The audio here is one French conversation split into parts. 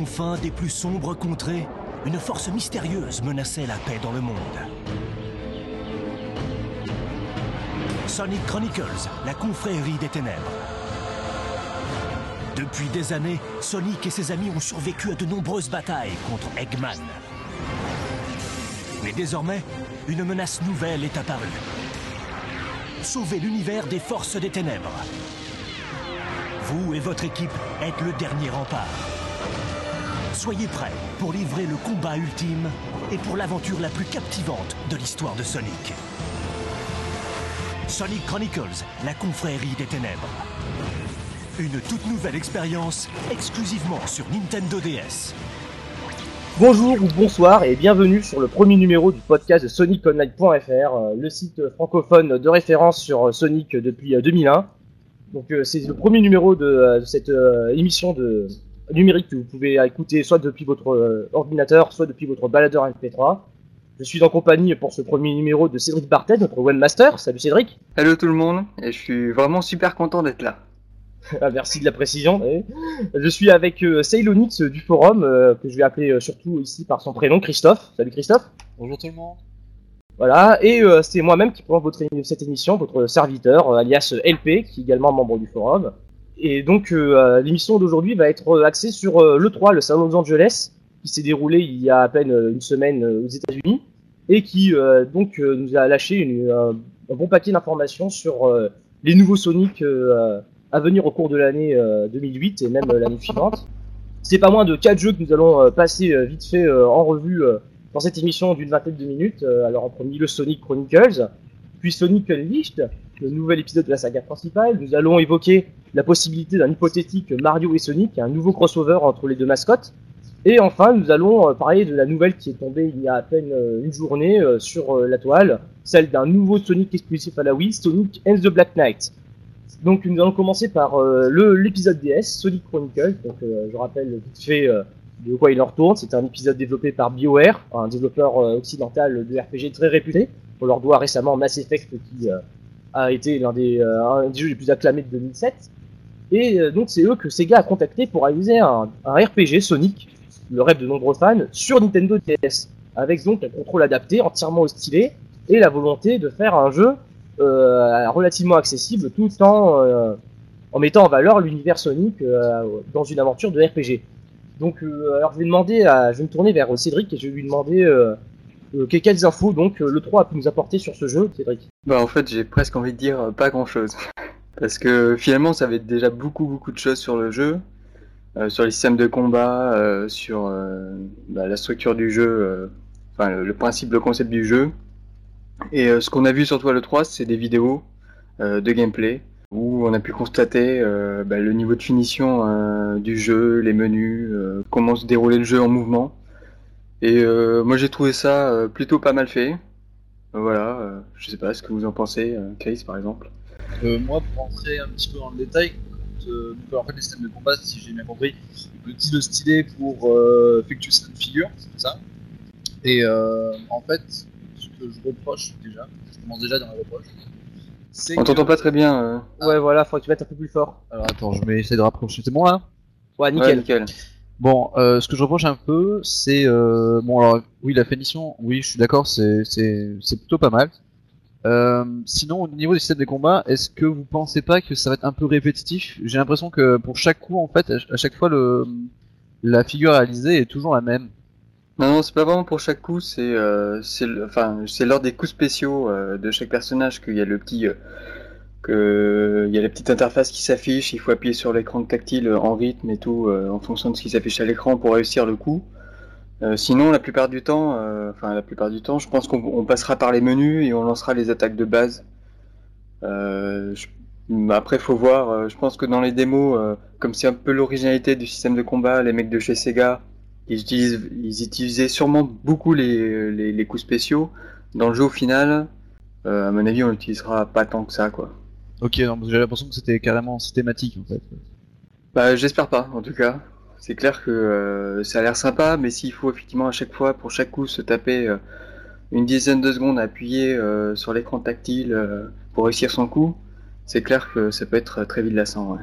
confins des plus sombres contrées, une force mystérieuse menaçait la paix dans le monde. Sonic Chronicles, la confrérie des ténèbres. Depuis des années, Sonic et ses amis ont survécu à de nombreuses batailles contre Eggman. Mais désormais, une menace nouvelle est apparue. Sauver l'univers des forces des ténèbres. Vous et votre équipe êtes le dernier rempart. Soyez prêts pour livrer le combat ultime et pour l'aventure la plus captivante de l'histoire de Sonic. Sonic Chronicles, la confrérie des ténèbres. Une toute nouvelle expérience exclusivement sur Nintendo DS. Bonjour ou bonsoir et bienvenue sur le premier numéro du podcast de SonicOnline.fr, euh, le site francophone de référence sur euh, Sonic depuis 2001. Euh, Donc c'est le premier numéro de, cette émission de numérique que vous pouvez écouter soit depuis votre ordinateur, soit depuis votre baladeur MP3. Je suis en compagnie pour ce premier numéro de Cédric Bartet, notre webmaster. Salut Cédric. Hello tout le monde, et je suis vraiment super content d'être là. Ah, merci de la précision. Je suis avec euh, Ceylonix du forum, euh, que je vais appeler euh, surtout ici par son prénom, Christophe. Salut Christophe. Bonjour tout le monde. Voilà, et euh, c'est moi-même qui prends votre, cette émission, votre serviteur, euh, alias LP, qui est également membre du forum. Et donc euh, l'émission d'aujourd'hui va être axée sur l'E3, le salon de Los Angeles, qui s'est déroulé il y a à peine une semaine aux États-Unis, et qui donc nous a lâché un, un bon paquet d'informations sur les nouveaux Sonic à venir au cours de l'année 2008 et même l'année suivante. C'est pas moins de 4 jeux que nous allons passer vite fait en revue dans cette émission d'une vingtaine de minutes. alors en premier le Sonic Chronicles, puis Sonic Unleashed, le nouvel épisode de la saga principale. Nous allons évoquer la possibilité d'un hypothétique Mario et Sonic, un nouveau crossover entre les deux mascottes. Et enfin, nous allons parler de la nouvelle qui est tombée il y a à peine une journée sur la toile, celle d'un nouveau Sonic exclusif à la Wii, Sonic and the Black Knight. Donc nous allons commencer par euh, l'épisode DS, Sonic Chronicles. Donc euh, je rappelle vite fait euh, de quoi il en retourne. C'est un épisode développé par BioWare, un développeur occidental de RPG très réputé. On leur doit récemment Mass Effect qui a été l'un des, un des jeux les plus acclamés de 2007. Et donc c'est eux que Sega a contacté pour réaliser un, RPG Sonic, le rêve de nombreux fans, sur Nintendo DS, avec donc un contrôle adapté, entièrement stylé, et la volonté de faire un jeu euh, relativement accessible tout en, euh, mettant en valeur l'univers Sonic euh, dans une aventure de RPG. Donc, alors je vais demander je vais me tourner vers Cédric et je vais lui demander quelles infos donc le 3 a pu nous apporter sur ce jeu, Cédric. Bah en fait j'ai presque envie de dire pas grand chose. Parce que finalement ça avait déjà beaucoup beaucoup de choses sur le jeu, euh, sur les systèmes de combat, euh, sur euh, bah, la structure du jeu, enfin le, principe, le concept du jeu. Et ce qu'on a vu sur toi le 3 c'est des vidéos de gameplay où on a pu constater bah, le niveau de finition du jeu, les menus, comment se dérouler le jeu en mouvement. Et moi j'ai trouvé ça plutôt pas mal fait. Voilà, je sais pas ce que vous en pensez, Chris par exemple. Euh, moi, pour rentrer un petit peu dans le détail, euh, donc, en fait, les systèmes de combat, si j'ai bien compris, petit de stylet pour euh, effectuer cette figure, c'est ça. Et euh, en fait, ce que je reproche déjà, je commence déjà dans les reproches. On t'entend pas très bien. Euh... Ouais, voilà, faut que tu mettes un peu plus fort. Alors attends, je vais essayer de rapprocher. C'est bon là? Ouais, nickel. Ouais, nickel. Bon, euh, ce que je reproche un peu, c'est euh, bon alors oui la finition, oui je suis d'accord, c'est c'est plutôt pas mal. Euh, sinon, au niveau des systèmes de combat, est-ce que vous pensez pas que ça va être un peu répétitif? J'ai l'impression que pour chaque coup, en fait, à chaque fois, le, la figure réalisée est toujours la même. Non, non, c'est pas vraiment pour chaque coup, c'est euh, enfin, c'est lors des coups spéciaux euh, de chaque personnage qu'il y a le petit. Euh, que il y a la petite interface qui s'affiche, il faut appuyer sur l'écran tactile en rythme et tout, en fonction de ce qui s'affiche à l'écran pour réussir le coup. Euh, sinon, la plupart du temps, euh, enfin la plupart du temps, je pense qu'on passera par les menus et on lancera les attaques de base. Euh, je, après, faut voir. je pense que dans les démos, comme c'est un peu l'originalité du système de combat, les mecs de chez Sega, ils, utilisent, ils utilisaient sûrement beaucoup les, les, les, coups spéciaux. Dans le jeu, au final, à mon avis, on l'utilisera pas tant que ça, quoi. Ok, donc j'ai l'impression que c'était carrément systématique en fait. Bah, j'espère pas, en tout cas. C'est clair que euh, ça a l'air sympa, mais s'il faut effectivement à chaque fois, pour chaque coup, se taper euh, une dizaine de secondes à appuyer euh, sur l'écran tactile pour réussir son coup, c'est clair que ça peut être très vite lassant. Ouais.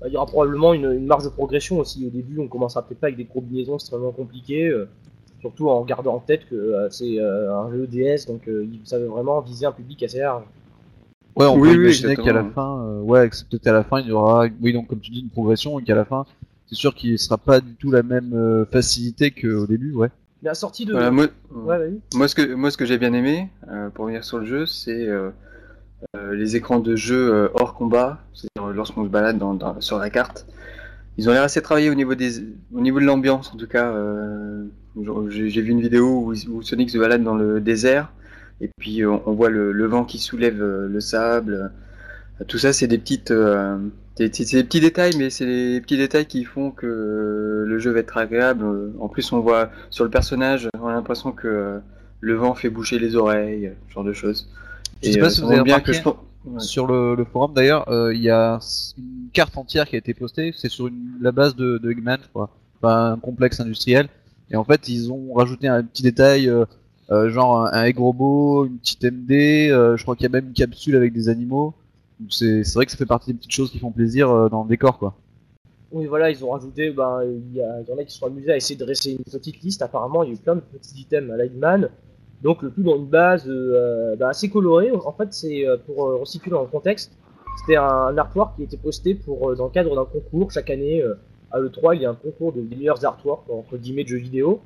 bah, il y aura probablement une, une marge de progression aussi. Au début, on commencera peut-être pas avec des combinaisons extrêmement compliquées, euh, surtout en gardant en tête que euh, c'est euh, un jeu DS, donc euh, il savait vraiment viser un public assez large. Ouais, on Oui, peut oui, imaginer qu'à la fin, euh, ouais, peut-être à la fin, il y aura, oui, donc comme tu dis, une progression, et qu'à la fin, c'est sûr qu'il sera pas du tout la même euh, facilité qu'au début, ouais. Mais la sortie de. Voilà, moi, Ouais, moi, ce que, moi, ce que j'ai bien aimé, euh, pour revenir sur le jeu, c'est euh, euh, les écrans de jeu euh, hors combat, c'est-à-dire lorsqu'on se balade dans, dans- sur la carte. Ils ont l'air assez travaillés au niveau, des, au niveau de l'ambiance, en tout cas. euh, j'ai j'ai vu une vidéo où, où Sonic se balade dans le désert, et puis on, on voit le, le vent qui soulève euh, le sable. Euh, Tout ça, c'est des petites, euh, des, des petits détails, mais c'est les petits détails qui font que euh, le jeu va être agréable. Euh, En plus, on voit sur le personnage, on a l'impression que euh, le vent fait boucher les oreilles, ce genre de choses. Je sais pas si vous avez bien que je ouais. Sur le, le forum d'ailleurs, euh, il y a une carte entière qui a été postée, c'est sur une, la base de, de Eggman, enfin un complexe industriel. Et en fait, ils ont rajouté un petit détail, euh, genre un, egg robot, une petite MD, euh, je crois qu'il y a même une capsule avec des animaux. C'est vrai que ça fait partie des petites choses qui font plaisir euh, dans le décor, quoi. Oui, voilà, ils ont rajouté, ben, il y, en a qui sont amusés à essayer de dresser une petite liste. Apparemment, il y a eu plein de petits items à Lightman. Donc, le tout dans une base ben, assez colorée. En fait, c'est pour resituer dans le contexte. C'était un artwork qui était posté pour, dans le cadre d'un concours. Chaque année, à l'E3, il y a un concours de meilleurs artworks, entre guillemets, de jeux vidéo.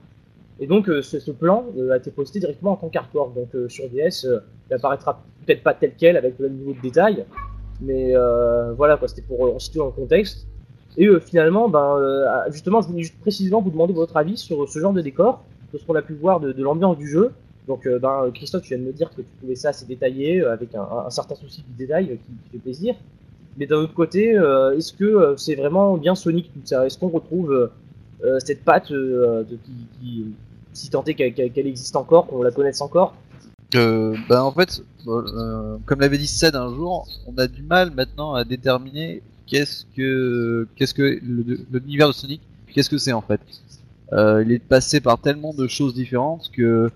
Et donc, euh, ce, plan euh, a été posté directement en tant qu'artwork. Donc, euh, sur DS, il apparaîtra peut-être pas tel quel, avec le même niveau de détail. Mais voilà, c'était pour resituer dans contexte. Et finalement, ben, euh, justement, je voulais juste précisément vous demander votre avis sur ce genre de décor, de ce qu'on a pu voir de, l'ambiance du jeu. Donc, ben, Christophe, tu viens de me dire que tu trouvais ça assez détaillé, avec un, certain souci du détail qui, fait plaisir. Mais d'un autre côté, est-ce que c'est vraiment bien Sonic tout ça? Est-ce qu'on retrouve cette patte qui, si tant est qu'elle existe encore, qu'on la connaisse encore Euh, bah en fait, euh, comme l'avait dit Ced un jour, on a du mal maintenant à déterminer qu'est-ce que qu'est-ce que l'univers de Sonic, qu'est-ce que c'est en fait. Euh, il est passé par tellement de choses différentes que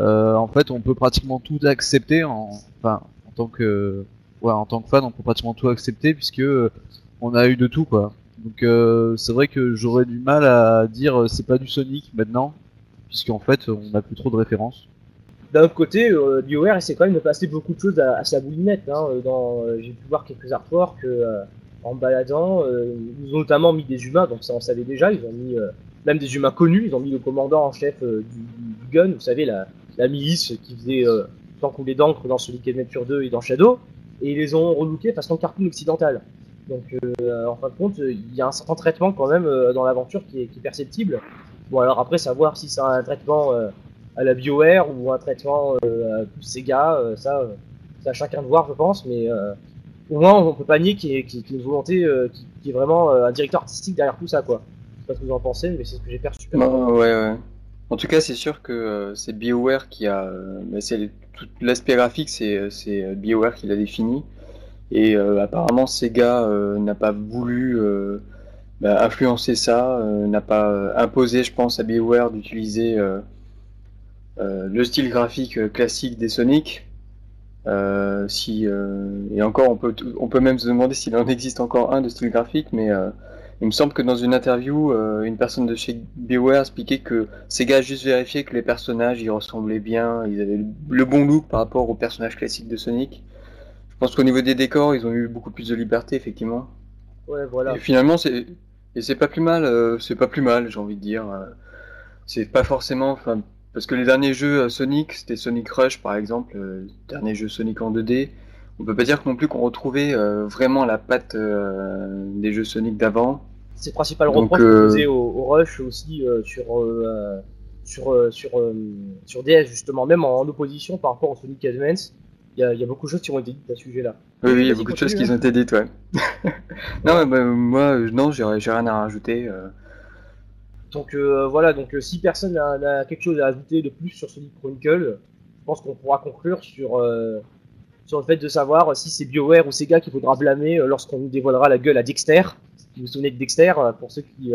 euh, en fait on peut pratiquement tout accepter en enfin en tant que ouais, en tant que fan on peut pratiquement tout accepter puisque on a eu de tout quoi. Donc c'est vrai que j'aurais du mal à dire c'est pas du Sonic maintenant puisqu'en fait on n'a plus trop de références. D'un autre côté, euh, BioWare essaie quand même de passer beaucoup de choses à, sa boulinette. Hein, euh, euh, J'ai pu voir quelques artworks euh, en baladant. ils ont notamment mis des humains, donc ça on savait déjà. Ils ont mis même des humains connus. Ils ont mis le commandant en chef du, gun, vous savez, la, milice qui faisait tant couler d'encre dans Sonic Adventure 2 et dans Shadow. Et ils les ont relooké façon cartoon occidental. Donc en fin de compte, il y a un certain traitement quand même dans l'aventure qui est perceptible. Bon alors après, savoir si c'est un traitement... euh, à la BioWare ou un traitement euh, à Sega, euh, ça, c'est à chacun de voir, je pense, mais au moins on peut pas nier qu'il y ait, une volonté, qui, est vraiment un directeur artistique derrière tout ça, quoi. Je sais pas ce que vous en pensez, mais c'est ce que j'ai perçu. Non, ouais, ouais. En tout cas, c'est sûr que c'est BioWare qui a. c'est tout l'aspect graphique, c'est BioWare qui l'a défini. Et apparemment, Sega n'a pas voulu bah, influencer ça, euh, n'a pas euh, imposé, je pense, à BioWare d'utiliser euh, le style graphique classique des Sonic. Euh, si euh, et encore, on peut on peut même se demander s'il en existe encore un de style graphique, mais euh, il me semble que dans une interview, une personne de chez BioWare expliquait que Sega a juste vérifié que les personnages y ressemblaient bien, ils avaient le- le bon look par rapport aux personnages classiques de Sonic. Je pense qu'au niveau des décors, ils ont eu beaucoup plus de liberté, effectivement. Ouais, voilà. Et finalement, c'est et c'est pas plus mal, euh, c'est pas plus mal, j'ai envie de dire. euh, c'est pas forcément, enfin, parce que les derniers jeux euh, Sonic, c'était Sonic Rush par exemple, euh, le dernier jeu Sonic en 2D. On peut pas dire non plus qu'on retrouvait euh, vraiment la patte des jeux Sonic d'avant. C'est le principal reproche qu'on faisait au, au Rush aussi sur, sur, sur, sur DS, justement, même en, opposition par rapport au Sonic Advance. Il y, a, il y a beaucoup de choses qui ont été dites à ce sujet-là. Oui, oui, il y a beaucoup de choses qui ont été dites, ouais. non, bah, moi, euh, non, j'ai rien à rajouter. euh. Donc euh, voilà, donc euh, si personne n'a quelque chose à ajouter de plus sur Sonic Chronicle, je pense qu'on pourra conclure sur, euh, sur le fait de savoir si c'est BioWare ou Sega qu'il faudra blâmer lorsqu'on nous dévoilera la gueule à Dexter. Vous vous souvenez de Dexter, pour ceux qui,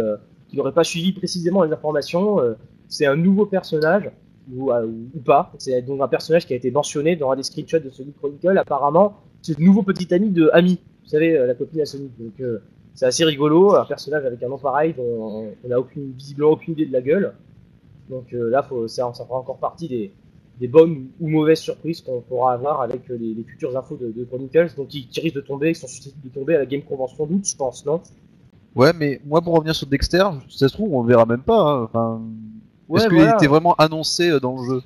qui n'auraient pas suivi précisément les informations, c'est un nouveau personnage, ou, euh, ou pas. C'est donc un personnage qui a été mentionné dans un des screenshots de Sonic Chronicle. Apparemment, c'est le nouveau petit ami de Amy, vous savez, euh, la copine à Sonic. Donc euh, c'est assez rigolo, un personnage avec un nom pareil dont on n'a aucune, visiblement aucune idée de la gueule. Donc euh, là, faut, ça, ça fera encore partie des, des bonnes ou mauvaises surprises qu'on pourra avoir avec euh, les, futures infos de, Chronicles, donc qui, qui risquent de tomber, qui sont susceptibles de tomber à la Game Convention d'août, je pense, non? Ouais, mais moi pour revenir sur Dexter, ça se trouve on le verra même pas. hein. Ouais, est-ce qu'il voilà. était vraiment annoncé euh, dans le jeu?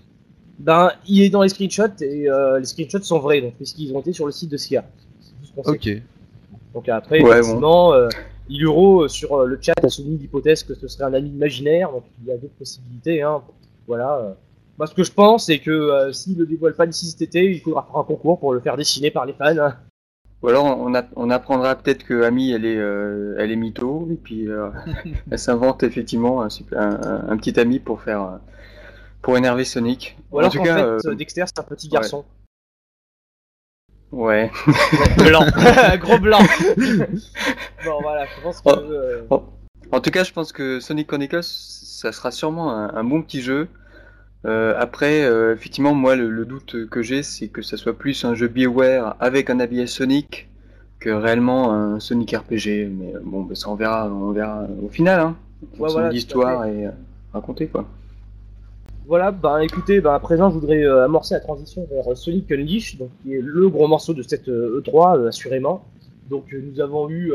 Ben, il est dans les screenshots et euh, les screenshots sont vrais, donc puisqu'ils ont été sur le site de SIA. C'est tout ce qu'on sait. Ok. Donc après, Ouais, effectivement, euh, Iluro euh, sur euh, le chat a soumis l'hypothèse que ce serait un ami imaginaire, donc il y a d'autres possibilités. Hein. Voilà. euh. Moi, ce que je pense, c'est que euh, s'il le dévoile pas d'ici cet été, il faudra faire un concours pour le faire dessiner par les fans. hein. Ou alors on, a- on apprendra peut-être que Ami elle est euh, elle est mytho et puis euh, elle s'invente effectivement un, petit ami pour faire euh, pour énerver Sonic. Ou alors en tout cas, fait, euh, Dexter, c'est un petit garçon. ouais. blanc. Gros blanc. bon, voilà, je pense que. Oh. euh, En tout cas, je pense que Sonic Chronicles, ça sera sûrement un, un bon petit jeu. Euh, après, euh, effectivement, moi, le, le doute que j'ai, c'est que ça soit plus un jeu BioWare avec un habillage Sonic que réellement un Sonic RPG. Mais euh, bon, bah, ça on verra, on verra au final. Hein. Fonction voilà, l'histoire et euh, raconter quoi. Voilà, ben écoutez, ben à présent je voudrais amorcer la transition vers Sonic Unleashed, donc qui est le gros morceau de cette euh, E3 euh, assurément. Donc nous avons eu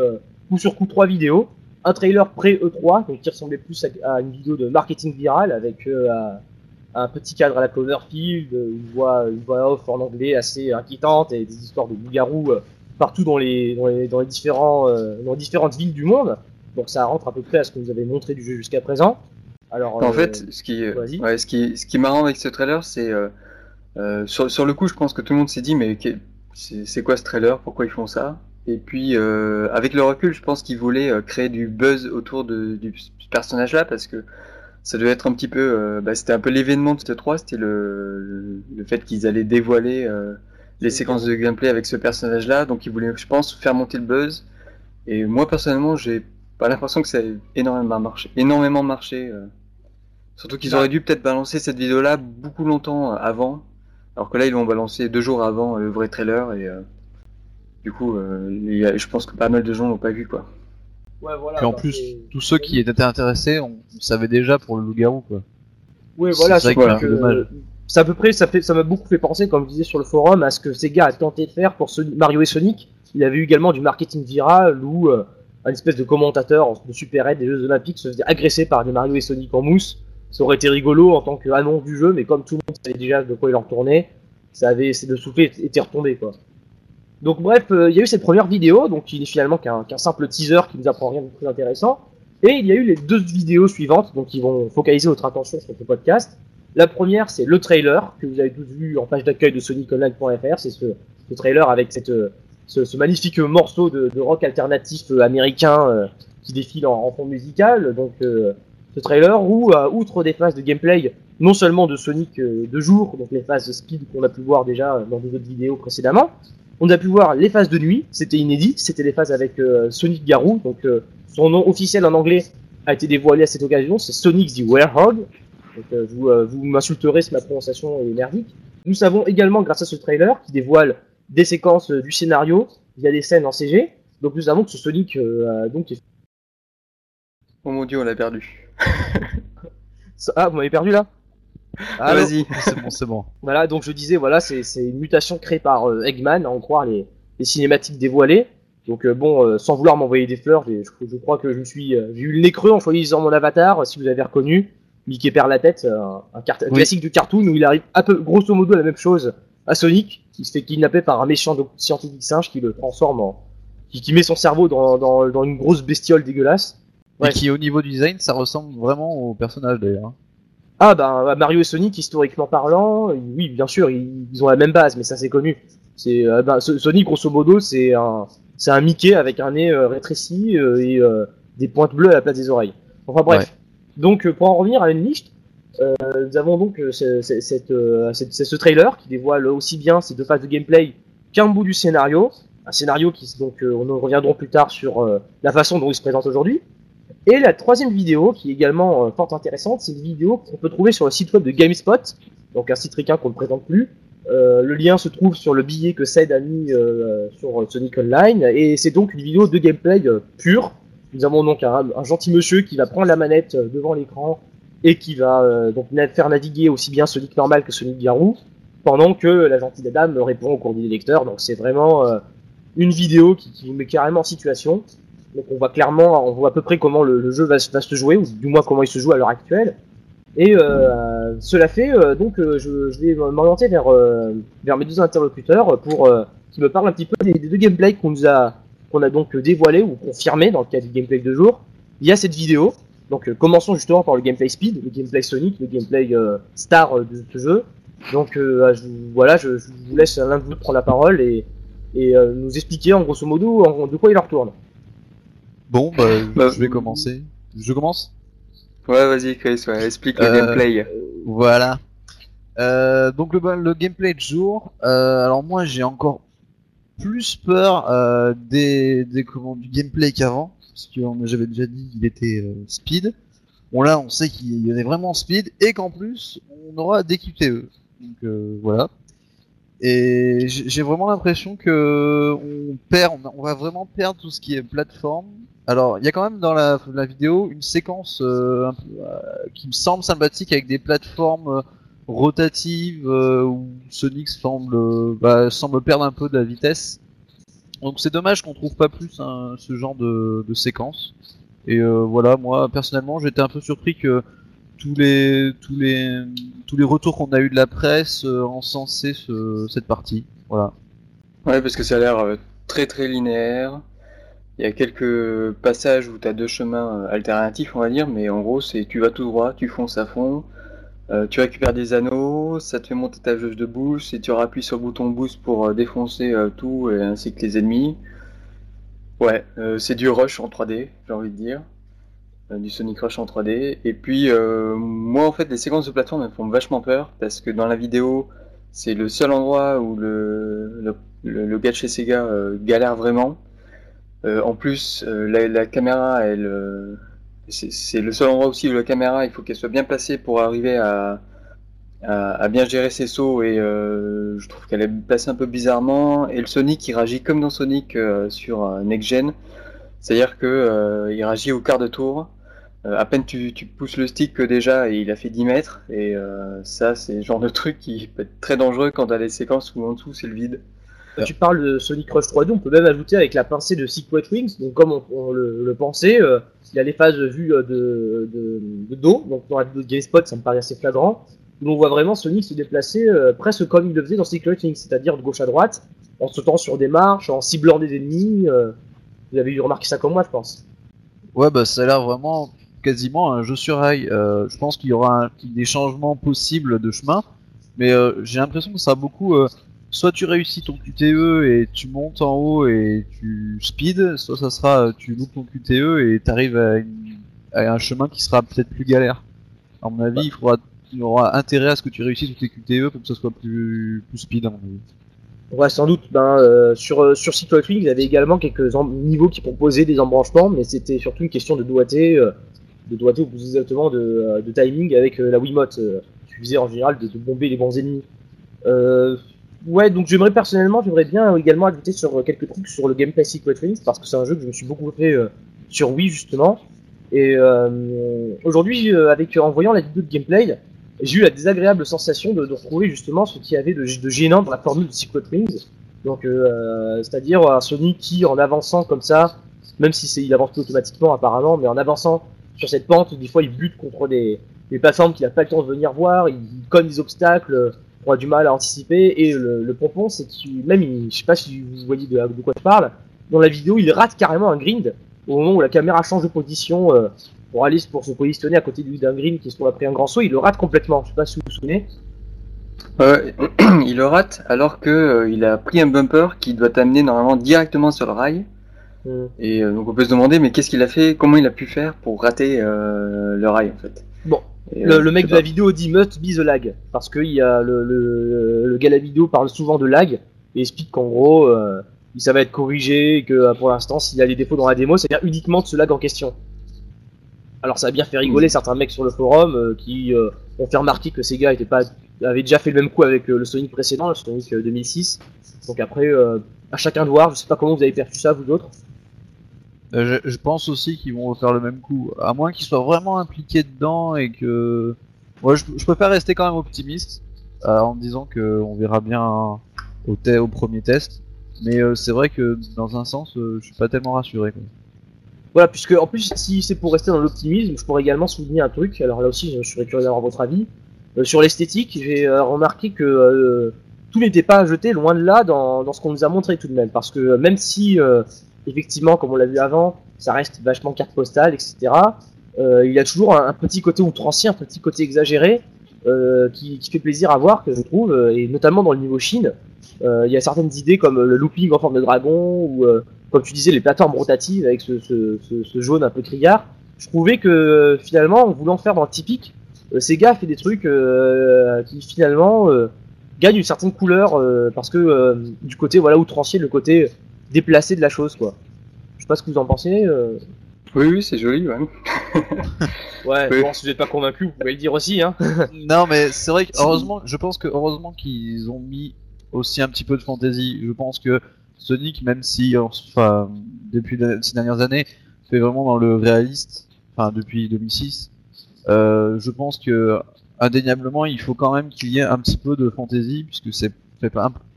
coup sur coup trois vidéos, un trailer pré E3 donc qui ressemblait plus à, à une vidéo de marketing viral avec un, petit cadre à la Cloverfield, euh, une voix, une voix off en anglais assez inquiétante et des histoires de loups-garous euh, partout dans les, dans les, dans les différents, euh, dans les différentes villes du monde. Donc ça rentre à peu près à ce que vous avez montré du jeu jusqu'à présent. Alors, En euh, fait, ce qui, ouais, ce qui, ce qui est marrant avec ce trailer, c'est euh, sur, sur le coup, je pense que tout le monde s'est dit, mais c'est quoi ce trailer? Pourquoi ils font ça? Et puis, avec le recul, je pense qu'ils voulaient créer du buzz autour de, du personnage-là, parce que ça devait être un petit peu, euh, bah, c'était un peu l'événement de cette 3, c'était le, le, le fait qu'ils allaient dévoiler euh, les séquences de gameplay avec ce personnage-là, donc ils voulaient, je pense, faire monter le buzz. Et moi, personnellement, j'ai pas l'impression que ça ait énormément marché. Énormément marché euh. Surtout qu'ils auraient dû peut-être balancer cette vidéo-là beaucoup longtemps euh, avant, alors que là ils l'ont balancé deux jours avant le vrai trailer et euh, du coup, euh, je pense que pas mal de gens l'ont pas vu quoi. Ouais, voilà, Puis en plus, tous ceux qui étaient intéressés, on, on savait déjà pour le loup-garou quoi. Oui, voilà, C'est vrai que c'est à peu près, ça m'a beaucoup fait penser, comme je disais sur le forum, à ce que Sega a tenté de faire pour Mario et Sonic. Il avait eu également du marketing viral où euh, un espèce de commentateur de Super Red des Jeux Olympiques se faisait agresser par des Mario et Sonic en mousse. Ça aurait été rigolo en tant qu'annonce du jeu, mais comme tout le monde savait déjà de quoi il en retournait, ça avait, c'est le soufflet était retombé quoi. Donc bref, euh, il y a eu cette première vidéo, donc qui n'est finalement qu'un simple teaser qui nous apprend rien de très intéressant. Et il y a eu les deux vidéos suivantes, donc qui vont focaliser votre attention sur ce podcast. La première, c'est le trailer que vous avez tous vu en page d'accueil de soniconline.fr. C'est ce, ce trailer avec cette, euh, ce, ce magnifique morceau de, de rock alternatif euh, américain euh, qui défile en, en fond musical. Donc, euh, ce trailer où, euh, outre des phases de gameplay, non seulement de Sonic de jour, donc les phases de speed qu'on a pu voir déjà dans des autres vidéos précédemment, on a pu voir les phases de nuit. C'était inédit. C'était les phases avec euh, Sonic Garou. Donc, euh, son nom officiel en anglais a été dévoilé à cette occasion. C'est Sonic the Werehog. Donc, euh, vous, euh, vous m'insulterez si ma prononciation est merdique. Nous savons également, grâce à ce trailer, qui dévoile des séquences du scénario via des scènes en CG. Donc, nous savons que ce Sonic, euh, donc, est- Oh mon dieu, on l'a perdu. ah, vous m'avez perdu là? Ah, vas-y. C'est bon, c'est bon. Voilà, donc je disais, voilà, c'est c'est une mutation créée par euh, Eggman, à en croire les, les cinématiques dévoilées. Donc euh, bon, euh, sans vouloir m'envoyer des fleurs, je, je crois que je me suis, euh, j'ai eu le nez creux en choisissant mon avatar. Si vous avez reconnu, Mickey perd la tête, euh, un, cart- un Oui. classique du cartoon où il arrive un peu, grosso modo, la même chose à Sonic, qui se fait kidnapper par un méchant scientifique singe qui le transforme en, qui, qui met son cerveau dans, dans, dans une grosse bestiole dégueulasse. Ouais. Et qui au niveau du design, ça ressemble vraiment au personnage d'ailleurs. Ah ben Mario et Sonic historiquement parlant, oui bien sûr ils, ont la même base mais ça c'est connu. C'est euh, So- Sonic grosso modo c'est un c'est un Mickey avec un nez euh, rétréci euh, et des pointes bleues à la place des oreilles. Enfin bref. Ouais. Donc pour en revenir à Unleashed, euh, nous avons donc ce, ce- cette, ce trailer qui dévoile aussi bien ces deux phases de gameplay qu'un bout du scénario. Un scénario qui donc euh, nous reviendrons plus tard sur la façon dont il se présente aujourd'hui. Et la troisième vidéo, qui est également euh, fort intéressante, c'est une vidéo qu'on peut trouver sur le site web de GameSpot, donc un site ricain qu'on ne présente plus, Euh, le lien se trouve sur le billet que Ced a mis euh, sur Sonic Online et c'est donc une vidéo de gameplay euh, pure. Nous avons donc un, gentil monsieur qui va prendre la manette euh, devant l'écran et qui va euh, donc faire naviguer aussi bien Sonic normal que Sonic Garou pendant que la gentille dame répond au courrier des lecteurs. Donc c'est vraiment euh, une vidéo qui, qui met carrément en situation. Donc on voit clairement, on voit à peu près comment le, jeu va, se- jouer, ou du moins comment il se joue à l'heure actuelle. Et euh, cela fait, euh, donc euh, je, vais m'orienter vers, euh, vers mes deux interlocuteurs pour euh, qu'ils me parlent un petit peu des, deux gameplays qu'on nous a, qu'on a donc dévoilés ou confirmés dans le cas du gameplay de jour. Il y a cette vidéo. Donc commençons justement par le gameplay speed, le gameplay Sonic, le gameplay star de ce jeu. Donc je, voilà, je, vous laisse l'un de vous prendre la parole et, et nous expliquer en grosso modo en- de quoi il en retourne. Bon, bah, Bah, je vais commencer. Je commence Ouais, vas-y, Chris, ouais, explique le Euh, gameplay. Voilà. Euh, donc le, le gameplay de jour. euh, alors moi j'ai encore plus peur des, des comment, du gameplay qu'avant, parce que j'avais déjà dit qu'il était speed. Bon là on sait qu'il y en est vraiment speed et qu'en plus on aura des QTE. Donc voilà. Et j'ai vraiment l'impression que on perd, on va vraiment perdre tout ce qui est plateforme. Alors il y a quand même dans la, vidéo une séquence euh, euh, qui me semble sympathique avec des plateformes euh, rotatives où Sonic semble, bah, semble perdre un peu de la vitesse. Donc c'est dommage qu'on trouve pas plus hein, ce genre de, séquence. Et voilà, moi personnellement j'étais un peu surpris que tous les retours qu'on a eu de la presse euh, encensaient ce, cette partie. Voilà. Ouais, parce que ça a l'air très très linéaire. Il y a quelques passages où tu as deux chemins euh, alternatifs, on va dire, mais en gros, c'est tu vas tout droit, tu fonces à fond, euh, tu récupères des anneaux, ça te fait monter ta jauge de boost, et tu appuies sur le bouton boost pour euh, défoncer tout, et ainsi que les ennemis. Ouais, c'est du rush en 3D, j'ai envie de dire. Du Sonic Rush en 3D. Et puis, moi, en fait, les séquences de plateforme elles me font vachement peur, parce que dans la vidéo, c'est le seul endroit où le, le, le, le gars de chez Sega galère vraiment. Euh, en plus, euh, la, caméra, euh, c'est le seul endroit aussi où la caméra, il faut qu'elle soit bien placée pour arriver à, bien gérer ses sauts et je trouve qu'elle est placée un peu bizarrement. Et le Sonic, il réagit comme dans Sonic sur Next Gen, c'est-à-dire que euh, réagit au quart de tour. Euh, à peine tu, pousses le stick que déjà et il a fait 10 mètres et ça c'est le genre de truc qui peut être très dangereux quand t'as les séquences où en dessous c'est le vide. Tu parles de Sonic Rush 3D, on peut même ajouter avec la pincée de Secret Wings, donc comme on, le, pensait, euh, il y a les phases vues euh, de, de, de dos, donc dans la de GameSpot ça me paraît assez flagrant, où on voit vraiment Sonic se déplacer euh, presque comme il le faisait dans Secret Wings, c'est-à-dire de gauche à droite, en sautant sur des marches, en ciblant des ennemis, euh, vous avez eu remarqué ça comme moi je pense. Ouais, bah ça a l'air vraiment quasiment un jeu sur rail. Je pense qu'il y aura des changements possibles de chemin, mais j'ai l'impression que ça a beaucoup. Soit tu réussis ton QTE et tu montes en haut et tu speed, soit ça sera euh, tu loupes ton QTE et t'arrives à, une- à un chemin qui sera peut-être plus galère. À mon avis, il faudra, il aura intérêt à ce que tu réussisses tous tes QTE pour que ça soit plus, plus speed à mon avis. Ouais, sans doute. Ben, euh, sur, euh, sur Secret Wings, il y avait également quelques niveaux qui proposaient des embranchements, mais c'était surtout une question de doigté, euh, de doigté ou plus exactement de, euh, de timing avec euh, la Wiimote. Qui faisait en général de, de bomber les bons ennemis. Euh, ouais, donc j'aimerais personnellement, j'aimerais bien également ajouter sur euh, quelques trucs sur le gameplay Secret Wings, parce que c'est un jeu que je me suis beaucoup fait euh, sur Wii justement. Et euh, aujourd'hui, euh, avec en voyant la vidéo de gameplay, j'ai eu la désagréable sensation de, de retrouver justement ce qu'il y avait de, gênant dans la formule de Secret Wings. Donc, euh, c'est-à-dire un Sonic qui, en avançant comme ça, même si il avance plus automatiquement apparemment, mais en avançant sur cette pente, des fois il bute contre des, des plateformes qu'il n'a pas le temps de venir voir, il, il cogne des obstacles euh, qu'on a du mal à anticiper, et le, le pompon, c'est qu'il, même, il, je sais pas si vous voyez de, de quoi je parle, dans la vidéo, il rate carrément un grind au moment où la caméra change de position euh, pour aller pour se positionner à côté du- d'un green qui se trouve après un grand saut, il le rate complètement. Je sais pas si vous vous souvenez. Ouais, il le rate alors que euh, il a pris un bumper qui doit t'amener normalement directement sur le rail. Hmm. Et euh, donc on peut se demander mais qu'est-ce qu'il a fait, comment il a pu faire pour rater euh, le rail en fait? Bon, Le, euh, le mec de la vidéo dit must be the lag parce que il y a le, le, le gars de la vidéo parle souvent de lag et explique qu'en gros euh, ça va être corrigé et que euh, pour l'instant s'il y a des défauts dans la démo c'est vient uniquement de ce lag en question. Alors ça a bien fait rigoler certains mecs sur le forum euh, qui euh, ont fait remarquer que Sega était pas avait déjà fait le même coup avec le Sonic précédent, le Sonic euh, 2006. Donc après, à chacun de voir. Je sais pas comment vous avez perçu ça, vous autres. Euh, Je, pense aussi qu'ils vont faire le même coup, à moins qu'ils soient vraiment impliqués dedans et que. Moi, je, préfère rester quand même optimiste euh, en me disant que on verra bien au, premier test. Mais euh, c'est vrai que dans un sens, euh, je suis pas tellement rassuré. Voilà, puisque en plus, si c'est pour rester dans l'optimisme, je pourrais également souligner un truc. Alors là aussi, je serais curieux d'avoir votre avis. Sur l'esthétique, j'ai remarqué que tout n'était pas à jeter, loin de là, dans, ce qu'on nous a montré tout de même. Parce que même si, effectivement, comme on l'a vu avant, ça reste vachement carte postale, etc., euh, il y a toujours un, petit côté outrancier, un petit côté exagéré, euh, qui, qui fait plaisir à voir, que je trouve, euh, et notamment dans le niveau Chine. Euh, il y a certaines idées comme le looping en forme de dragon, ou euh, comme tu disais, les plateformes rotatives avec ce, ce, ce, jaune un peu criard. Je trouvais que finalement, en voulant faire dans le typique, euh, Sega fait des trucs qui finalement gagnent une certaine couleur parce que du côté voilà outrancier, le côté déplacé de la chose quoi. Je sais pas ce que vous en pensez. euh. Oui, oui, c'est joli, ouais. Ouais, Oui. bon, si vous n'êtes pas convaincu, vous pouvez le dire aussi. Hein. non, mais c'est vrai que heureusement, je pense que heureusement qu'ils ont mis aussi un petit peu de fantasy. Je pense que Sonic, même si enfin depuis ces dernières années fait vraiment dans le réaliste, enfin depuis 2006, euh, je pense que indéniablement il faut quand même qu'il y ait un petit peu de fantasy puisque c'est fait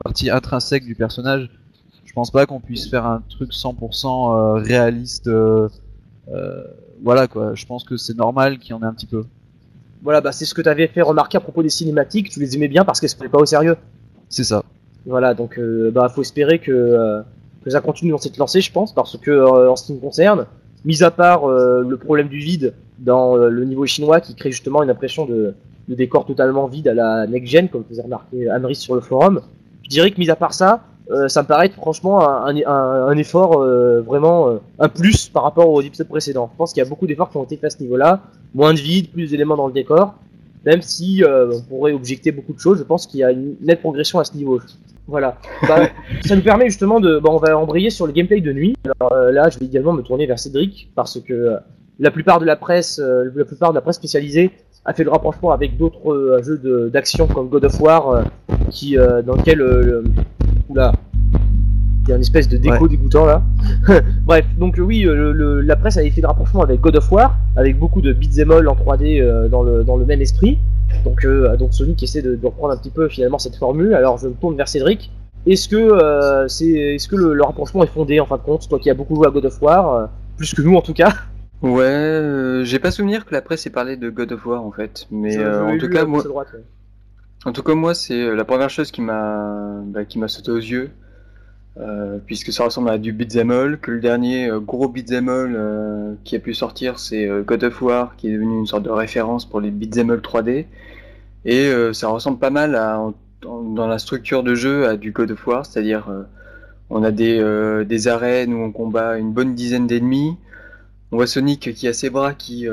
partie intrinsèque du personnage. Je pense pas qu'on puisse faire un truc 100% euh, réaliste. euh, euh, voilà quoi. Je pense que c'est normal qu'il y en ait un petit peu. Voilà, bah, c'est ce que tu avais fait remarquer à propos des cinématiques. Tu les aimais bien parce qu'elles se prenaient pas au sérieux. C'est ça. Voilà, donc euh, bah faut espérer que, euh, que ça continue dans cette lancée, je pense, parce que euh, en ce qui me concerne, mis à part le problème du vide dans le niveau chinois qui crée justement une impression de, de décor totalement vide à la next gen, comme faisait remarquer Amris sur le forum, je dirais que mis à part ça, euh, ça me paraît être franchement un, un, un effort euh, vraiment euh, un plus par rapport aux épisodes précédents. Je pense qu'il y a beaucoup d'efforts qui ont été faits à ce niveau-là, moins de vide, plus d'éléments dans le décor, même si euh, on pourrait objecter beaucoup de choses, je pense qu'il y a une nette progression à ce niveau. Voilà. Bah, ça nous permet justement de. Bah, on va embrayer sur le gameplay de nuit. Alors euh, là, je vais également me tourner vers Cédric parce que euh, la plupart de la presse, euh, la plupart de la presse spécialisée a fait le rapprochement avec d'autres euh, jeux d'action comme God of War, euh, qui euh, dans lequel euh, le... oula, il y a une espèce de déco Ouais. dégoûtant là. Bref, donc oui, euh, le, le- la presse avait fait le rapprochement avec God of War, avec beaucoup de beat'em all en 3D euh, dans le dans le même esprit. Donc, euh, donc Sonic essaie de, de reprendre un petit peu finalement cette formule. Alors je me tourne vers Cédric. Est-ce que euh, c'est est-ce que le, rapprochement est fondé en fin de compte, toi qui as beaucoup joué à God of War, plus que nous en tout cas? Ouais, j'ai pas souvenir que la presse ait parlé de God of War en fait, mais en tout cas moi, droite, ouais. En tout cas moi c'est euh, la première chose qui m'a bah, qui m'a sauté aux yeux, euh, puisque ça ressemble à du beat'em all, que le dernier euh, gros beat'em all qui a pu sortir c'est God of War, qui est devenu une sorte de référence pour les beat'em all 3D, et ça ressemble pas mal à, dans la structure de jeu à du God of War, c'est-à-dire on a des, des arènes où on combat une bonne dizaine d'ennemis. On voit Sonic qui a ses bras qui,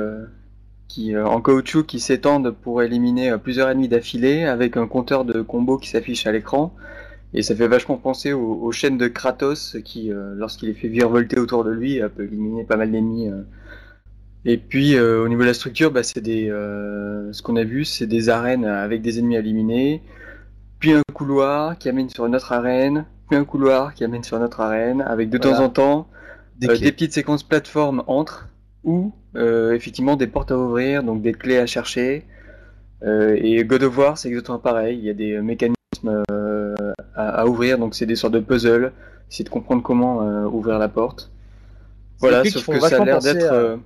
qui euh, en caoutchouc qui s'étendent pour éliminer euh, plusieurs ennemis d'affilée avec un compteur de combos qui s'affiche à l'écran. Et ça fait vachement penser aux, aux chaînes de Kratos qui, euh, lorsqu'il est fait virevolter autour de lui, peut éliminer pas mal d'ennemis. Et puis euh, au niveau de la structure, bah, c'est des, euh, ce qu'on a vu, c'est des arènes avec des ennemis à éliminer, puis un couloir qui amène sur une autre arène, puis un couloir qui amène sur une autre arène, avec de Voilà. temps en temps Des euh, petites séquences plateformes entre ou euh, effectivement des portes à ouvrir, donc des clés à chercher. Euh, et God of War, c'est exactement pareil. Il y a des mécanismes euh, à, à ouvrir, donc c'est des sortes de puzzles. Essayer de comprendre comment ouvrir la porte. Voilà, sauf que ça a l'air d'être. à- euh,